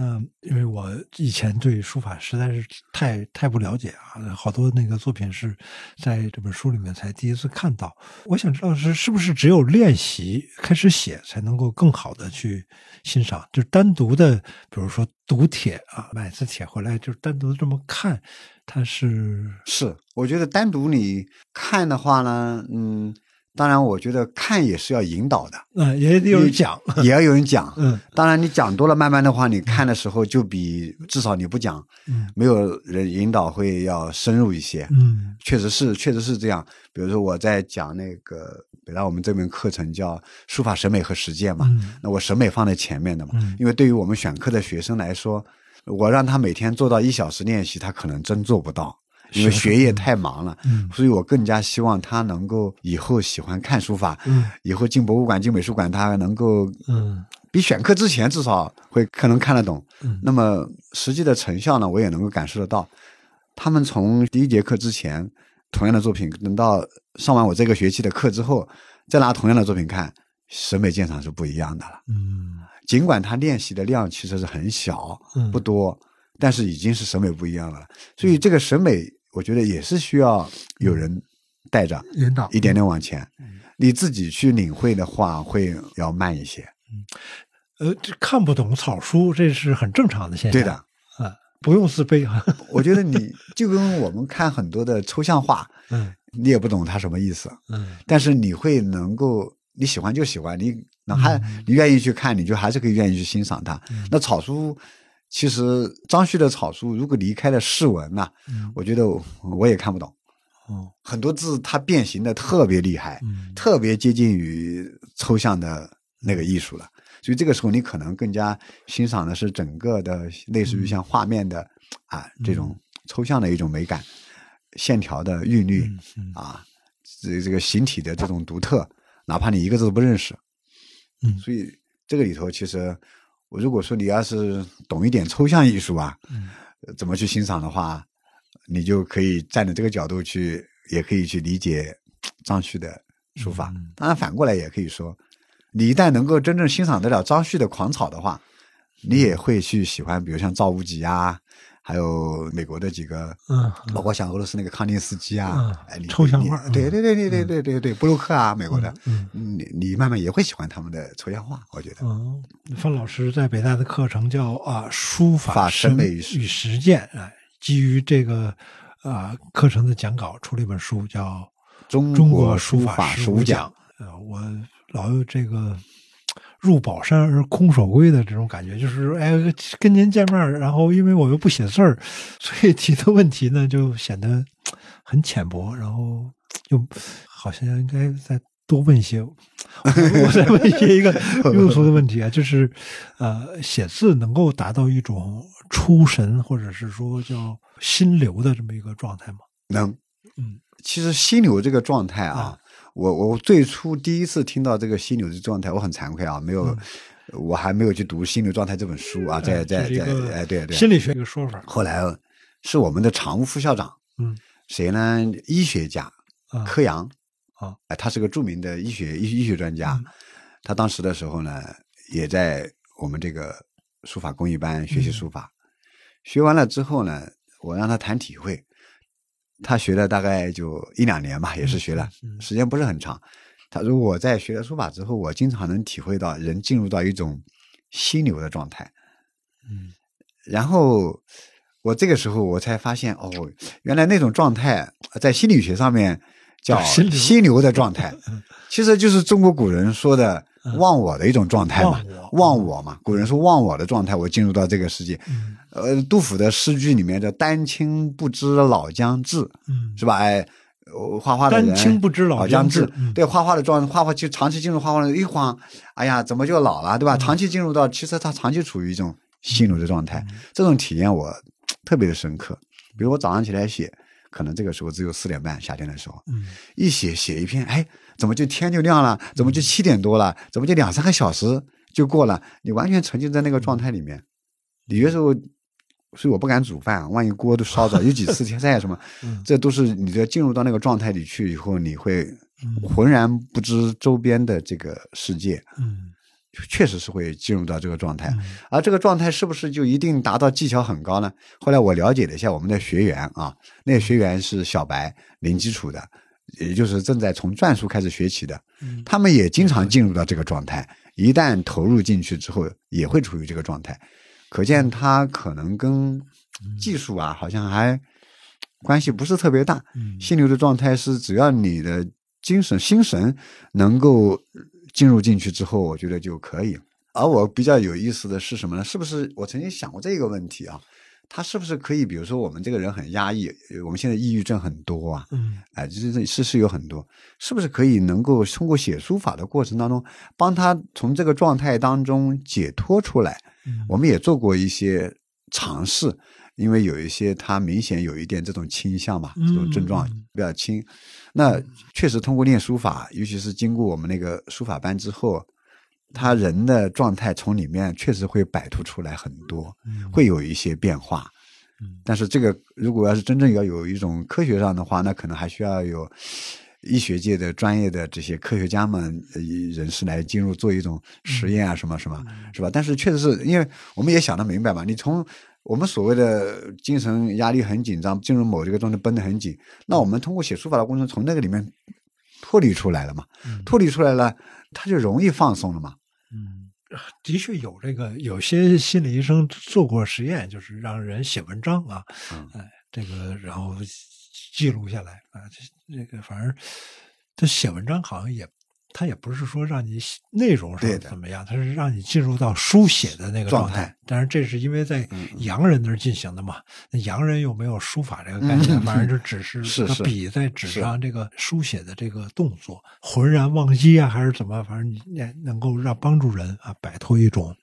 那因为我以前对书法实在是太太不了解啊，好多那个作品是在这本书里面才第一次看到。我想知道是是不是只有练习开始写，才能够更好的去欣赏？就单独的，比如说读帖啊，买字帖回来就单独这么看，它是是，我觉得单独你看的话呢，嗯，当然我觉得看也是要引导的，嗯也得有人讲，也要有人讲。嗯当然，你讲多了，慢慢的话，你看的时候就比至少你不讲，嗯没有人引导会要深入一些。嗯确实是，确实是这样。比如说我在讲那个本来我们这门课程叫书法审美和实践嘛，嗯那我审美放在前面的嘛，嗯因为对于我们选课的学生来说，我让他每天做到一小时练习，他可能真做不到。因为学业太忙了，嗯所以我更加希望他能够以后喜欢看书法，嗯以后进博物馆、进美术馆，他能够嗯比选课之前至少会可能看得懂。嗯那么实际的成效呢，我也能够感受得到。他们从第一节课之前同样的作品，等到上完我这个学期的课之后，再拿同样的作品看，审美鉴赏是不一样的了。嗯尽管他练习的量其实是很小，嗯不多，但是已经是审美不一样了。所以这个审美，我觉得也是需要有人带着引导一点点往前嗯。你自己去领会的话，会要慢一些。呃，这看不懂草书，这是很正常的现象。对的，啊，不用自卑啊。我觉得你就跟我们看很多的抽象画，嗯你也不懂它什么意思，嗯但是你会能够你喜欢就喜欢，你哪怕你愿意去看，你就还是可以愿意去欣赏它。嗯那草书，其实张旭的草书如果离开了释文呐、嗯我觉得我我也看不懂。哦很多字它变形的特别厉害，嗯特别接近于抽象的那个艺术了。所以这个时候，你可能更加欣赏的是整个的类似于像画面的、啊这种抽象的一种美感，线条的韵律、啊，这这个形体的这种独特，哪怕你一个字都不认识。嗯所以这个里头，其实我如果说你要是懂一点抽象艺术啊，怎么去欣赏的话，你就可以站在这个角度去，也可以去理解张旭的书法。嗯当然，反过来也可以说，你一旦能够真正欣赏得了张旭的狂草的话，你也会去喜欢，比如像赵无极啊，还有美国的几个，嗯，包括像俄罗斯那个康定斯基啊，嗯哎，抽象画对对对对对对对对，布鲁克啊，美国的，嗯你你慢慢也会喜欢他们的抽象画，我觉得。嗯，范老师在北大的课程叫啊书法法审审美与实践，哎，基于这个啊课程的讲稿出了一本书叫中《中国国书书法十五讲讲》。呃，我老有这个入宝山而空手归的这种感觉，就是哎跟您见面儿，然后因为我又不写字儿，所以提的问题呢就显得很浅薄，然后又好像应该再多问一些。我 我再问一些一个 庸俗的问题啊，就是呃，写字能够达到一种出神或者是说叫心流的这么一个状态吗？能，嗯，其实心流这个状态啊，啊我我最初第一次听到这个心流的状态，我很惭愧啊，没有，我还没有去读《心流状态》这本书啊，在嗯在在哎对对，心理学一个说法。后来是我们的常务副校长，嗯。谁呢？医学家啊。柯阳啊，哎，他是个著名的医学医医学专家嗯，他当时的时候呢，也在我们这个书法工艺班学习嗯。书法，学完了之后呢，我让他谈体会，他学了大概就一两年吧，也是学了，嗯时间不是很长。他说我在学了书法之后，我经常能体会到人进入到一种心流的状态，嗯。然后我这个时候我才发现，哦，原来那种状态在心理学上面叫心流的状态，其实就是中国古人说的忘我的一种状态嘛忘我，嘛。古人说忘我的状态，我进入到这个世界。嗯呃，杜甫的诗句里面叫“丹青不知老将至”，嗯，是吧？哎，呃画画的人丹青不知老老将至对画画的状画画就长期进入画画的一晃，哎呀，怎么就老了，对吧？嗯长期进入到，其实他长期处于一种心流的状态，嗯 这种体验我特别的深刻。比如我早上起来写，可能这个时候只有四点半，夏天的时候，嗯一写写一篇，哎，怎么就天就亮了？怎么就七点多了？怎么就两三个小时就过了？你完全沉浸在那个状态里面。有的时候，所以我不敢煮饭，万一锅都烧着，有几次天灾什么，嗯这都是你在进入到那个状态里去以后，你会嗯浑然不知周边的这个世界，嗯确实是会进入到这个状态。嗯而这个状态是不是就一定达到技巧很高呢？后来我了解了一下我们的学员啊，那个学员是小白零基础的，也就是正在从篆书开始学起的，嗯他们也经常进入到这个状态。一旦投入进去之后，也会处于这个状态，可见他可能跟技术啊，好像还关系不是特别大。嗯心流的状态是只要你的精神心神能够进入进去之后，我觉得就可以。而我比较有意思的是什么呢？是不是我曾经想过这个问题啊？他是不是可以，比如说我们这个人很压抑，呃我们现在抑郁症很多啊，嗯哎，这这是是有很多，是不是可以能够通过写书法的过程当中，帮他从这个状态当中解脱出来？嗯我们也做过一些尝试，因为有一些他明显有一点这种倾向嘛，这种症状嗯比较轻。那确实通过练书法，尤其是经过我们那个书法班之后，他人的状态从里面确实会摆脱出来很多，嗯会有一些变化。嗯但是这个如果要是真正要有一种科学上的话，那可能还需要有医学界的专业的这些科学家们呃人士来进入做一种实验啊，什么什么，是吧？但是确实是因为我们也想得明白嘛，你从我们所谓的精神压力很紧张，进入某一个状态绷得很紧，那我们通过写书法的过程，从那个里面脱离出来了嘛，嗯脱离出来了，他就容易放松了嘛。嗯，的确有这个，有些心理医生做过实验，就是让人写文章啊，嗯哎，这个然后记录下来啊，这这个反正他写文章好像也。他也不是说让你写内容上怎么样，他是让你进入到书写的那个状状态。当然，这是因为在洋人那儿进行的嘛。那洋人又没有书法这个概念，嗯反正就只是笔在纸上这个书写的这个动作，浑然忘机啊，还是怎么？反正你也能够让帮助人啊摆脱一种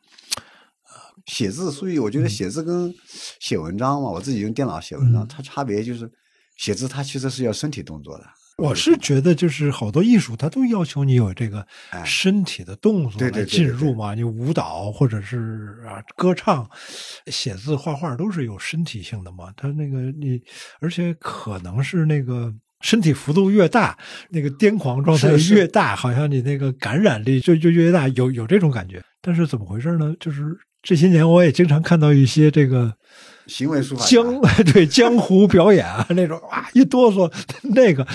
写字，所以我觉得写字跟写文章嘛，我自己用电脑写文章，嗯它差别就是写字它其实是要身体动作的。我是觉得，就是好多艺术，它都要求你有这个哎身体的动作来对对对进入嘛。你舞蹈或者是啊歌唱、写字、画画都是有身体性的嘛。它那个你，而且可能是那个身体幅度越大，那个癫狂状态是是越大，好像你那个感染力就就越大，有有这种感觉。但是怎么回事呢？就是这些年我也经常看到一些这个行为书法江 对江湖表演啊那种哇一哆嗦那个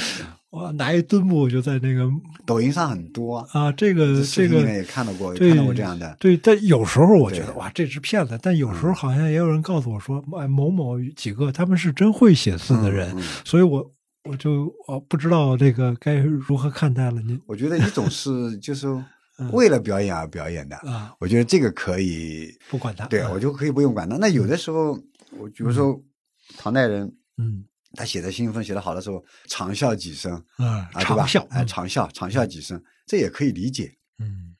哇拿一墩布就在那个抖音上很多。啊这个这个也看到过，看到过这样的。对，但有时候我觉得哇这是骗子，但有时候好像也有人告诉我说哎某某几个他们是真会写字的人，嗯嗯。所以我我就我不知道这个该如何看待了您我觉得一种是就是为了表演而表演的，啊。我觉得这个可以，不管他对啊我就可以不用管他。那有的时候，我比如说唐代人，嗯他写的兴奋写的好的时候，长啸几声啊啊，对吧长啸？哎，嗯长啸长啸几声，这也可以理解。嗯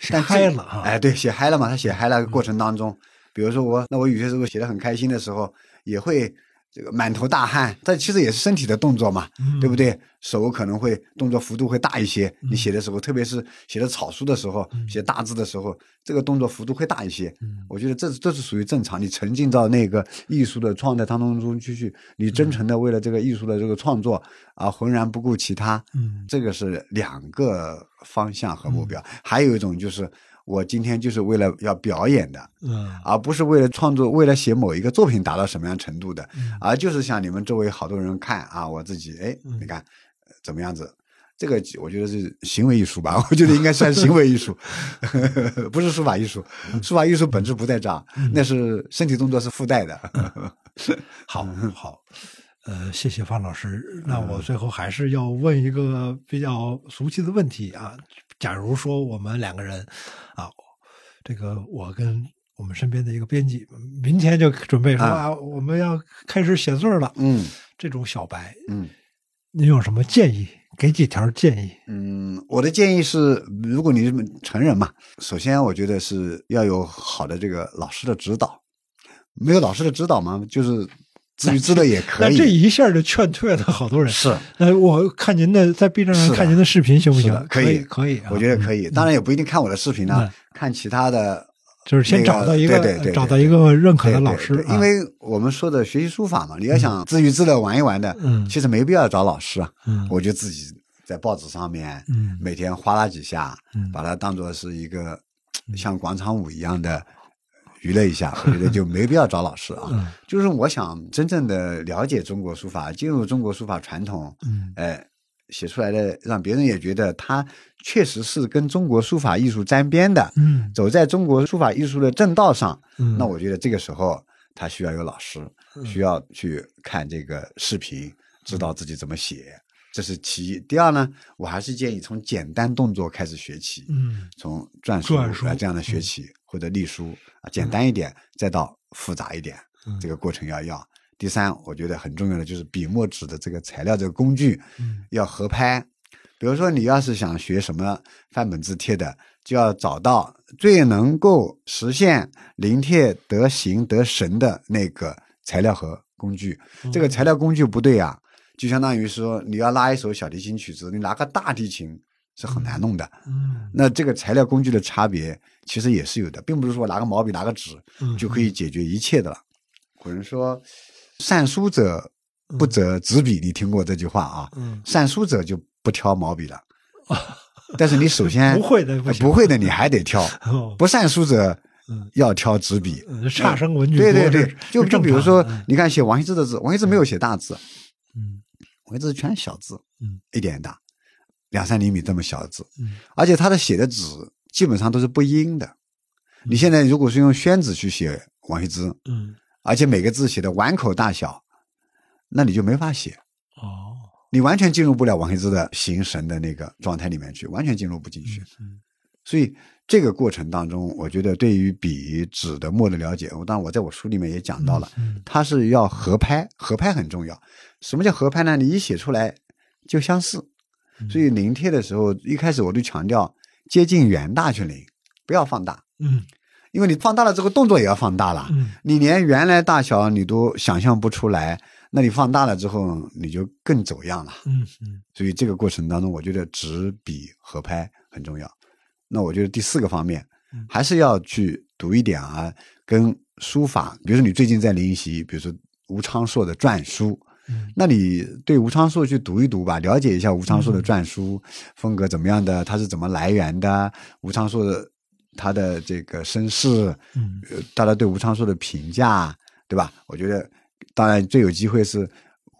写但嗨了啊哎，对，写嗨了嘛。他写嗨了过程当中，比如说我，那我有些时候写的很开心的时候，也会这个满头大汗，这其实也是身体的动作嘛，嗯对不对？手可能会动作幅度会大一些，你写的时候，特别是写的草书的时候，写大字的时候，这个动作幅度会大一些。嗯我觉得这这是属于正常，你沉浸到那个艺术的创作当中去去，你真诚的为了这个艺术的这个创作啊，浑然不顾其他，嗯这个是两个方向和目标。还有一种就是我今天就是为了要表演的，嗯而不是为了创作，为了写某一个作品达到什么样程度的，嗯而就是像你们周围好多人看啊，我自己哎，你看呃怎么样子。这个我觉得是行为艺术吧，我觉得应该算行为艺术，不是书法艺术。书法艺术本质不在这儿，那是身体动作是附带的。好 好，呃，谢谢方老师。那我最后还是要问一个比较俗气的问题啊。假如说我们两个人啊，这个我跟我们身边的一个编辑，明天就准备说啊啊，我们要开始写字儿了。嗯这种小白，嗯您有什么建议？给几条建议？嗯，我的建议是，如果你是成人嘛，首先我觉得是要有好的这个老师的指导。没有老师的指导嘛，就是自娱自乐也可以。那这一下就劝退了好多人。是，呃，我看您的在 B 站上看您的视频行不行？可以，可以啊。我觉得可以。当然也不一定看我的视频嗯呢，看其他的。就是先找到一个对对对，找到一个认可的老师因为我们说的学习书法嘛，你要想自娱自乐玩一玩的，嗯其实没必要找老师啊。嗯我就自己在报纸上面，嗯每天哗啦几下，嗯把它当做是一个像广场舞一样的娱乐一下，我觉得就没必要找老师啊。嗯。就是我想真正的了解中国书法，进入中国书法传统，嗯。呃，写出来的让别人也觉得他确实是跟中国书法艺术沾边的，嗯。走在中国书法艺术的正道上。嗯，那我觉得这个时候他需要有老师，需要去看这个视频，知道自己怎么写，这是其一。第二呢，我还是建议从简单动作开始学起，嗯。从篆书篆书啊这样的学起，或者隶书啊，简单一点，再到复杂一点，嗯这个过程要要。第三，我觉得很重要的就是笔墨纸的这个材料这个工具嗯要合拍。比如说，你要是想学什么范本字帖的，就要找到最能够实现临帖得形得神的那个材料和工具。这个材料工具不对啊，就相当于说你要拉一首小提琴曲子，你拿个大提琴是很难弄的。嗯那这个材料工具的差别其实也是有的，并不是说拿个毛笔拿个纸嗯就可以解决一切的了。古人说：“善书者不择纸笔。”你听过这句话啊？嗯善书者就不挑毛笔了。但是你首先不会的不会的你还得挑。哦不善书者嗯要挑纸笔。嗯差生文具对对对，就就比如说你看写王羲之的字，王羲之没有写大字，嗯王羲之全是小字，嗯，一点大，两三厘米这么小的字，嗯而且他的写的纸基本上都是不阴的。你现在如果是用宣纸去写王羲之，嗯而且每个字写的碗口大小，那你就没法写，哦你完全进入不了王羲之的形神的那个状态里面去，完全进入不进去。嗯所以这个过程当中，我觉得对于笔、纸的墨的了解，我当然我在我书里面也讲到了，嗯它是要合拍，合拍很重要。什么叫合拍呢？你一写出来就相似。嗯所以临帖的时候，一开始我就强调接近原大去临，不要放大，嗯因为你放大了之后动作也要放大了。嗯你连原来大小你都想象不出来，那你放大了之后你就更走样了。嗯嗯所以这个过程当中，我觉得纸笔合拍很重要。那我觉得第四个方面嗯，还是要去读一点啊，跟书法，比如说你最近在临习，比如说吴昌硕的篆书，嗯。那你对吴昌硕去读一读吧，了解一下吴昌硕的篆书、风格怎么样的，他是怎么来源的，吴昌硕的他的这个身世，嗯。呃大家对吴昌硕的评价，对吧？我觉得，当然最有机会是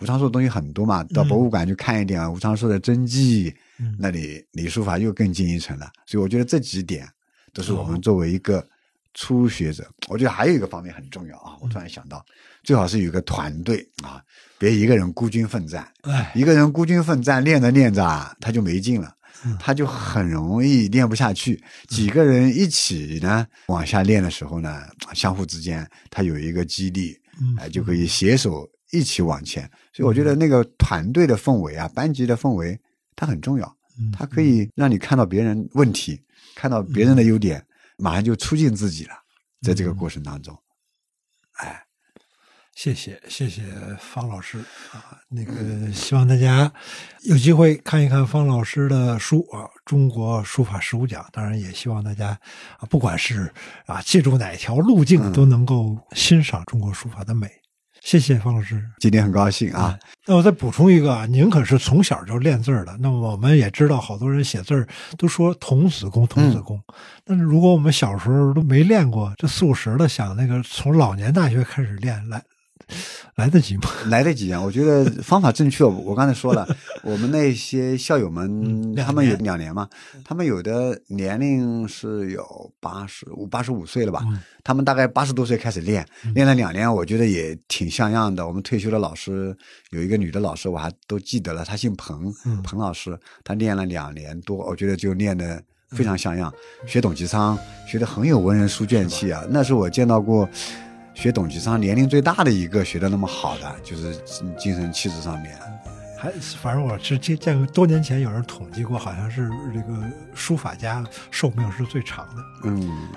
吴昌硕的东西很多嘛，到博物馆去看一点吴昌硕的真迹，嗯。那里离书法又更进一层了。所以我觉得这几点都是我哦们作为一个初学者，我觉得还有一个方面很重要啊，我突然想到，最好是有一个团队啊，别一个人孤军奋战。哎，一个人孤军奋战，练着练着啊，他就没劲了。嗯，他就很容易练不下去。几个人一起呢往下练的时候呢，相互之间他有一个激励，嗯。哎，就可以携手一起往前。所以我觉得那个团队的氛围啊，班级的氛围，它很重要，嗯它可以让你看到别人问题，看到别人的优点，马上就促进自己了。在这个过程当中，哎，谢谢谢谢方老师啊，那个希望大家有机会看一看方老师的书啊，《中国书法十五讲》。当然，也希望大家啊，不管是啊借助哪条路径，都能够欣赏中国书法的美。谢谢方老师。今天很高兴啊，那我再补充一个啊，您可是从小就练字儿的。那么我们也知道，好多人写字儿都说童子功，童子功。但是如果我们小时候都没练过，这四五十了，想那个从老年大学开始练，来来得及吗？来得及啊！我觉得方法正确。我刚才说了，我们那些校友们，他们有两年嘛，他们有的年龄是有八十五、八十五岁了吧？嗯他们大概八十多岁开始练，练了两年，我觉得也挺像样的。我们退休的老师有一个女的老师，我还都记得了，她姓彭，嗯彭老师，她练了两年多，我觉得就练的非常像样。学董其昌，学的很有文人书卷气啊，那是我见到过。学董其昌年龄最大的一个学的那么好的，就是精精神气质上面，还反正我是见见过多年前有人统计过，好像是这个书法家寿命是最长的，嗯，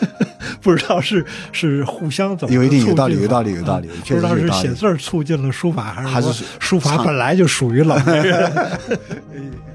不知道是是互相怎么有一定有道理，有道理，有道理不知道是。写字儿促进了书法，还是还是书法本来就属于老 年人？